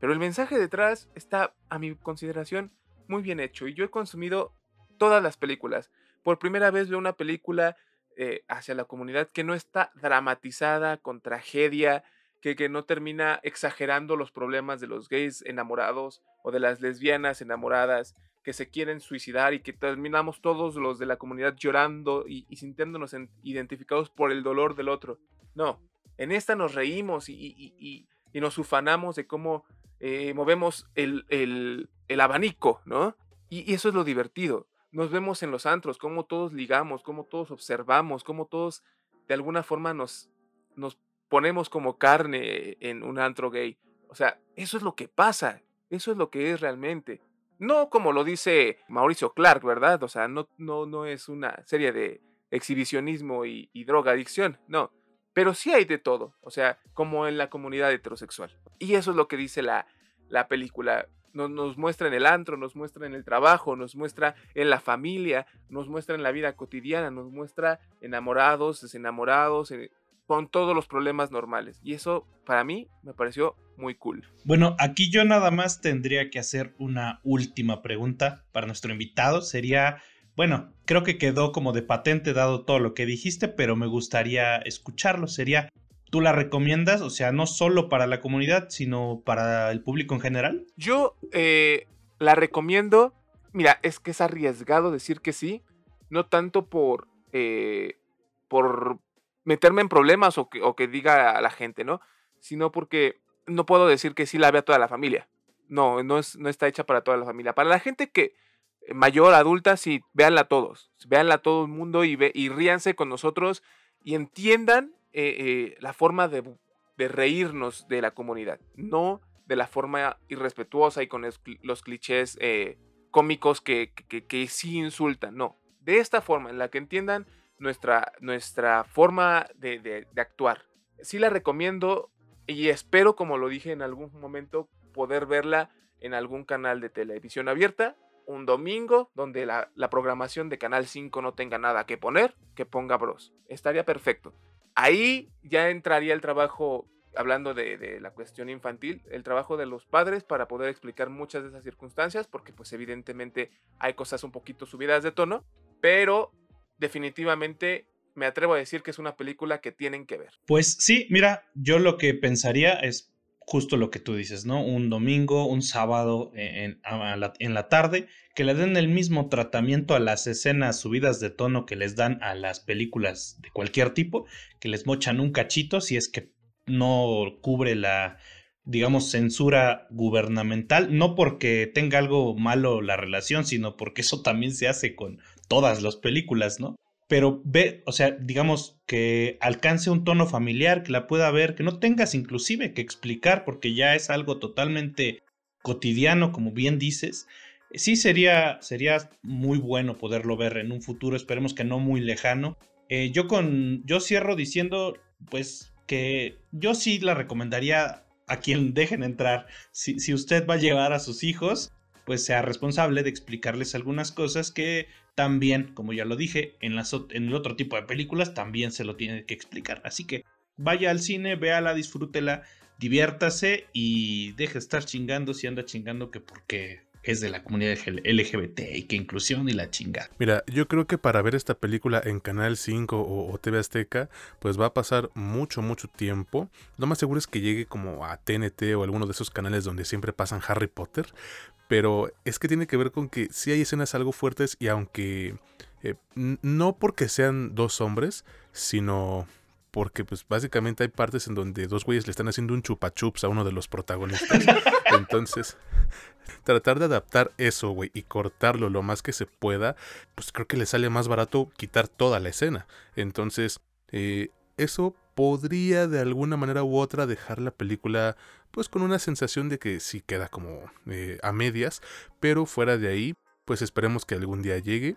C: Pero el mensaje detrás está, a mi consideración, muy bien hecho y yo he consumido todas las películas. Por primera vez veo una película eh, hacia la comunidad que no está dramatizada con tragedia, que, que, no termina exagerando los problemas de los gays enamorados o de las lesbianas enamoradas, que se quieren suicidar y que terminamos todos los de la comunidad llorando y, sintiéndonos identificados por el dolor del otro. No, en esta nos reímos y, nos ufanamos de cómo eh, movemos el, el, abanico, ¿no? Y, eso es lo divertido. Nos vemos en los antros, cómo todos ligamos, cómo todos observamos, cómo todos de alguna forma nos, nos ponemos como carne en un antro gay. O sea, eso es lo que pasa, eso es lo que es realmente. No como lo dice Mauricio Clark, ¿verdad? O sea, no, no, no es una serie de exhibicionismo y, drogadicción, no. Pero sí hay de todo, o sea, como en la comunidad heterosexual. Y eso es lo que dice la, la película. Nos, nos, muestra en el antro, nos muestra en el trabajo, nos muestra en la familia, nos muestra en la vida cotidiana, nos muestra enamorados, desenamorados, con todos los problemas normales. Y eso para mí me pareció muy cool.
B: Bueno, aquí yo nada más tendría que hacer una última pregunta para nuestro invitado. Sería, bueno, creo que quedó como de patente dado todo lo que dijiste, pero me gustaría escucharlo. Sería, ¿tú la recomiendas? O sea, no solo para la comunidad, sino para el público en general.
C: Yo eh, la recomiendo. Mira, es que es arriesgado decir que sí, no tanto por... Eh, por meterme en problemas o que, o que diga a la gente, ¿no? Sino porque no puedo decir que sí la vea toda la familia. no, no, es, no está hecha para toda la familia. Para la gente que eh, mayor, adulta, sí, véanla todos, véanla todo el mundo y, ve, y ríanse con nosotros y entiendan eh, eh, la forma de, reírnos de la comunidad, no de la forma irrespetuosa y con los clichés cómicos que, que, sí insultan, no, de esta forma, en la que entiendan nuestra, nuestra forma de actuar. Sí la recomiendo y espero, como lo dije en algún momento, poder verla en algún canal de televisión abierta un domingo donde la, programación de Canal 5 no tenga nada que poner, que ponga Bros. Estaría perfecto. Ahí ya entraría el trabajo, hablando de, la cuestión infantil, el trabajo de los padres para poder explicar muchas de esas circunstancias, porque pues evidentemente hay cosas un poquito subidas de tono, pero definitivamente me atrevo a decir que es una película que tienen que ver.
B: Pues sí, mira, yo lo que pensaría es justo lo que tú dices, ¿no? Un domingo, un sábado en, la, tarde, que le den el mismo tratamiento a las escenas subidas de tono que les dan a las películas de cualquier tipo, que les mochan un cachito si es que no cubre la, digamos, censura gubernamental, no porque tenga algo malo la relación, sino porque eso también se hace con todas las películas, ¿no? Pero ve, o sea, digamos que alcance un tono familiar, que la pueda ver, que no tengas inclusive que explicar porque ya es algo totalmente cotidiano, como bien dices. Sí sería, sería muy bueno poderlo ver en un futuro, esperemos que no muy lejano. Eh, yo con, yo cierro diciendo, pues, que yo sí la recomendaría a quien dejen entrar. Si, si usted va a llevar a sus hijos, pues sea responsable de explicarles algunas cosas que también, como ya lo dije, en, las, en el otro tipo de películas también se lo tiene que explicar. Así que vaya al cine, véala, disfrútela, diviértase y deje de estar chingando si anda chingando que porque es de la comunidad LGBT y que inclusión y la chinga.
A: Mira, yo creo que para ver esta película en Canal 5 o, o, TV Azteca, pues va a pasar mucho, mucho tiempo. Lo más seguro es que llegue como a TNT o alguno de esos canales donde siempre pasan Harry Potter pero es que tiene que ver con que sí hay escenas algo fuertes y aunque eh, no porque sean dos hombres, sino porque pues básicamente hay partes en donde dos güeyes le están haciendo un chupachups a uno de los protagonistas. *laughs* Entonces, tratar de adaptar eso, güey, y cortarlo lo más que se pueda, pues creo que le sale más barato quitar toda la escena. Entonces, eh, eso podría de alguna manera u otra dejar la película pues con una sensación de que sí queda como eh, a medias, pero fuera de ahí, pues esperemos que algún día llegue.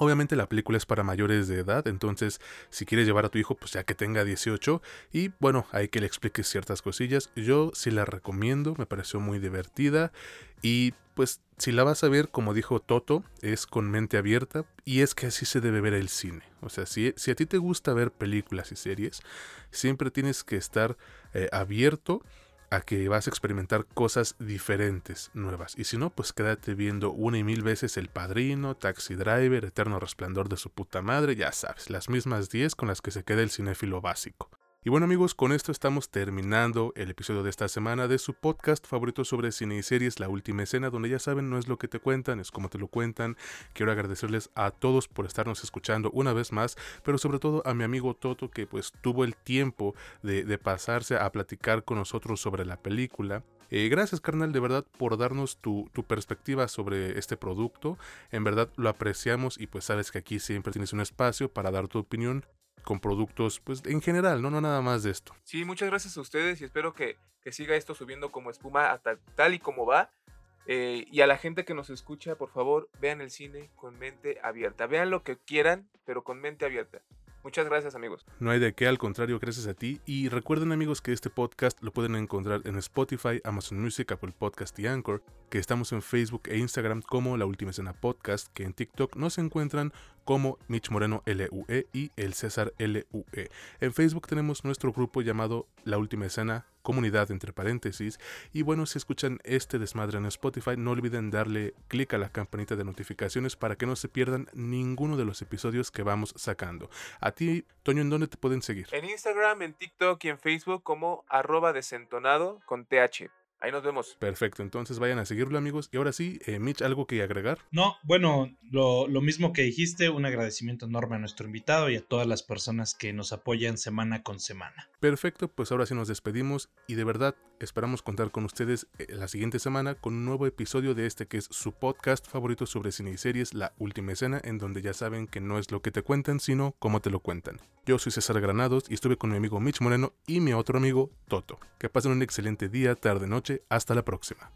A: Obviamente la película es para mayores de edad, entonces si quieres llevar a tu hijo, pues ya que tenga 18 y bueno, hay que le expliques ciertas cosillas. Yo sí la recomiendo, me pareció muy divertida y pues si la vas a ver, como dijo Toto, es con mente abierta y es que así se debe ver el cine. O sea, si, si a ti te gusta ver películas y series, siempre tienes que estar eh, abierto a que vas a experimentar cosas diferentes, nuevas. Y si no, pues quédate viendo una y mil veces El Padrino, Taxi Driver, Eterno Resplandor de su puta madre, ya sabes, las mismas 10 con las que se queda el cinéfilo básico. Y bueno amigos, con esto estamos terminando el episodio de esta semana de su podcast favorito sobre cine y series, La Última Escena, donde ya saben no es lo que te cuentan, es como te lo cuentan. Quiero agradecerles a todos por estarnos escuchando una vez más, pero sobre todo a mi amigo Toto que pues tuvo el tiempo de, pasarse a platicar con nosotros sobre la película. Eh, gracias carnal de verdad por darnos tu, tu, perspectiva sobre este producto. En verdad lo apreciamos y pues sabes que aquí siempre tienes un espacio para dar tu opinión con productos, pues en general, ¿no? No nada más de esto.
C: Sí, muchas gracias a ustedes y espero que, que siga esto subiendo como espuma hasta tal y como va. Eh, y a la gente que nos escucha, por favor, vean el cine con mente abierta. Vean lo que quieran, pero con mente abierta. Muchas gracias amigos.
A: No hay de qué, al contrario, gracias a ti. Y recuerden amigos que este podcast lo pueden encontrar en Spotify, Amazon Music, Apple Podcast y Anchor, que estamos en Facebook e Instagram como La Última Escena Podcast, que en TikTok nos encuentran como Mitch Moreno LUE y el César LUE. En Facebook tenemos nuestro grupo llamado La Última Escena Comunidad entre paréntesis. Y bueno, si escuchan este desmadre en Spotify, no olviden darle clic a la campanita de notificaciones para que no se pierdan ninguno de los episodios que vamos sacando. A ti, Toño, ¿en dónde te pueden seguir?
C: En Instagram, en TikTok y en Facebook como arroba desentonado con TH. Ahí nos vemos.
A: Perfecto, entonces vayan a seguirlo amigos. Y ahora sí, eh, Mitch, ¿algo que agregar?
B: No, bueno, lo, lo, mismo que dijiste, un agradecimiento enorme a nuestro invitado y a todas las personas que nos apoyan semana con semana.
A: Perfecto, pues ahora sí nos despedimos y de verdad esperamos contar con ustedes eh, la siguiente semana con un nuevo episodio de este que es su podcast favorito sobre cine y series, La Última Escena, en donde ya saben que no es lo que te cuentan, sino cómo te lo cuentan. Yo soy César Granados y estuve con mi amigo Mitch Moreno y mi otro amigo Toto. Que pasen un excelente día, tarde, hasta la próxima.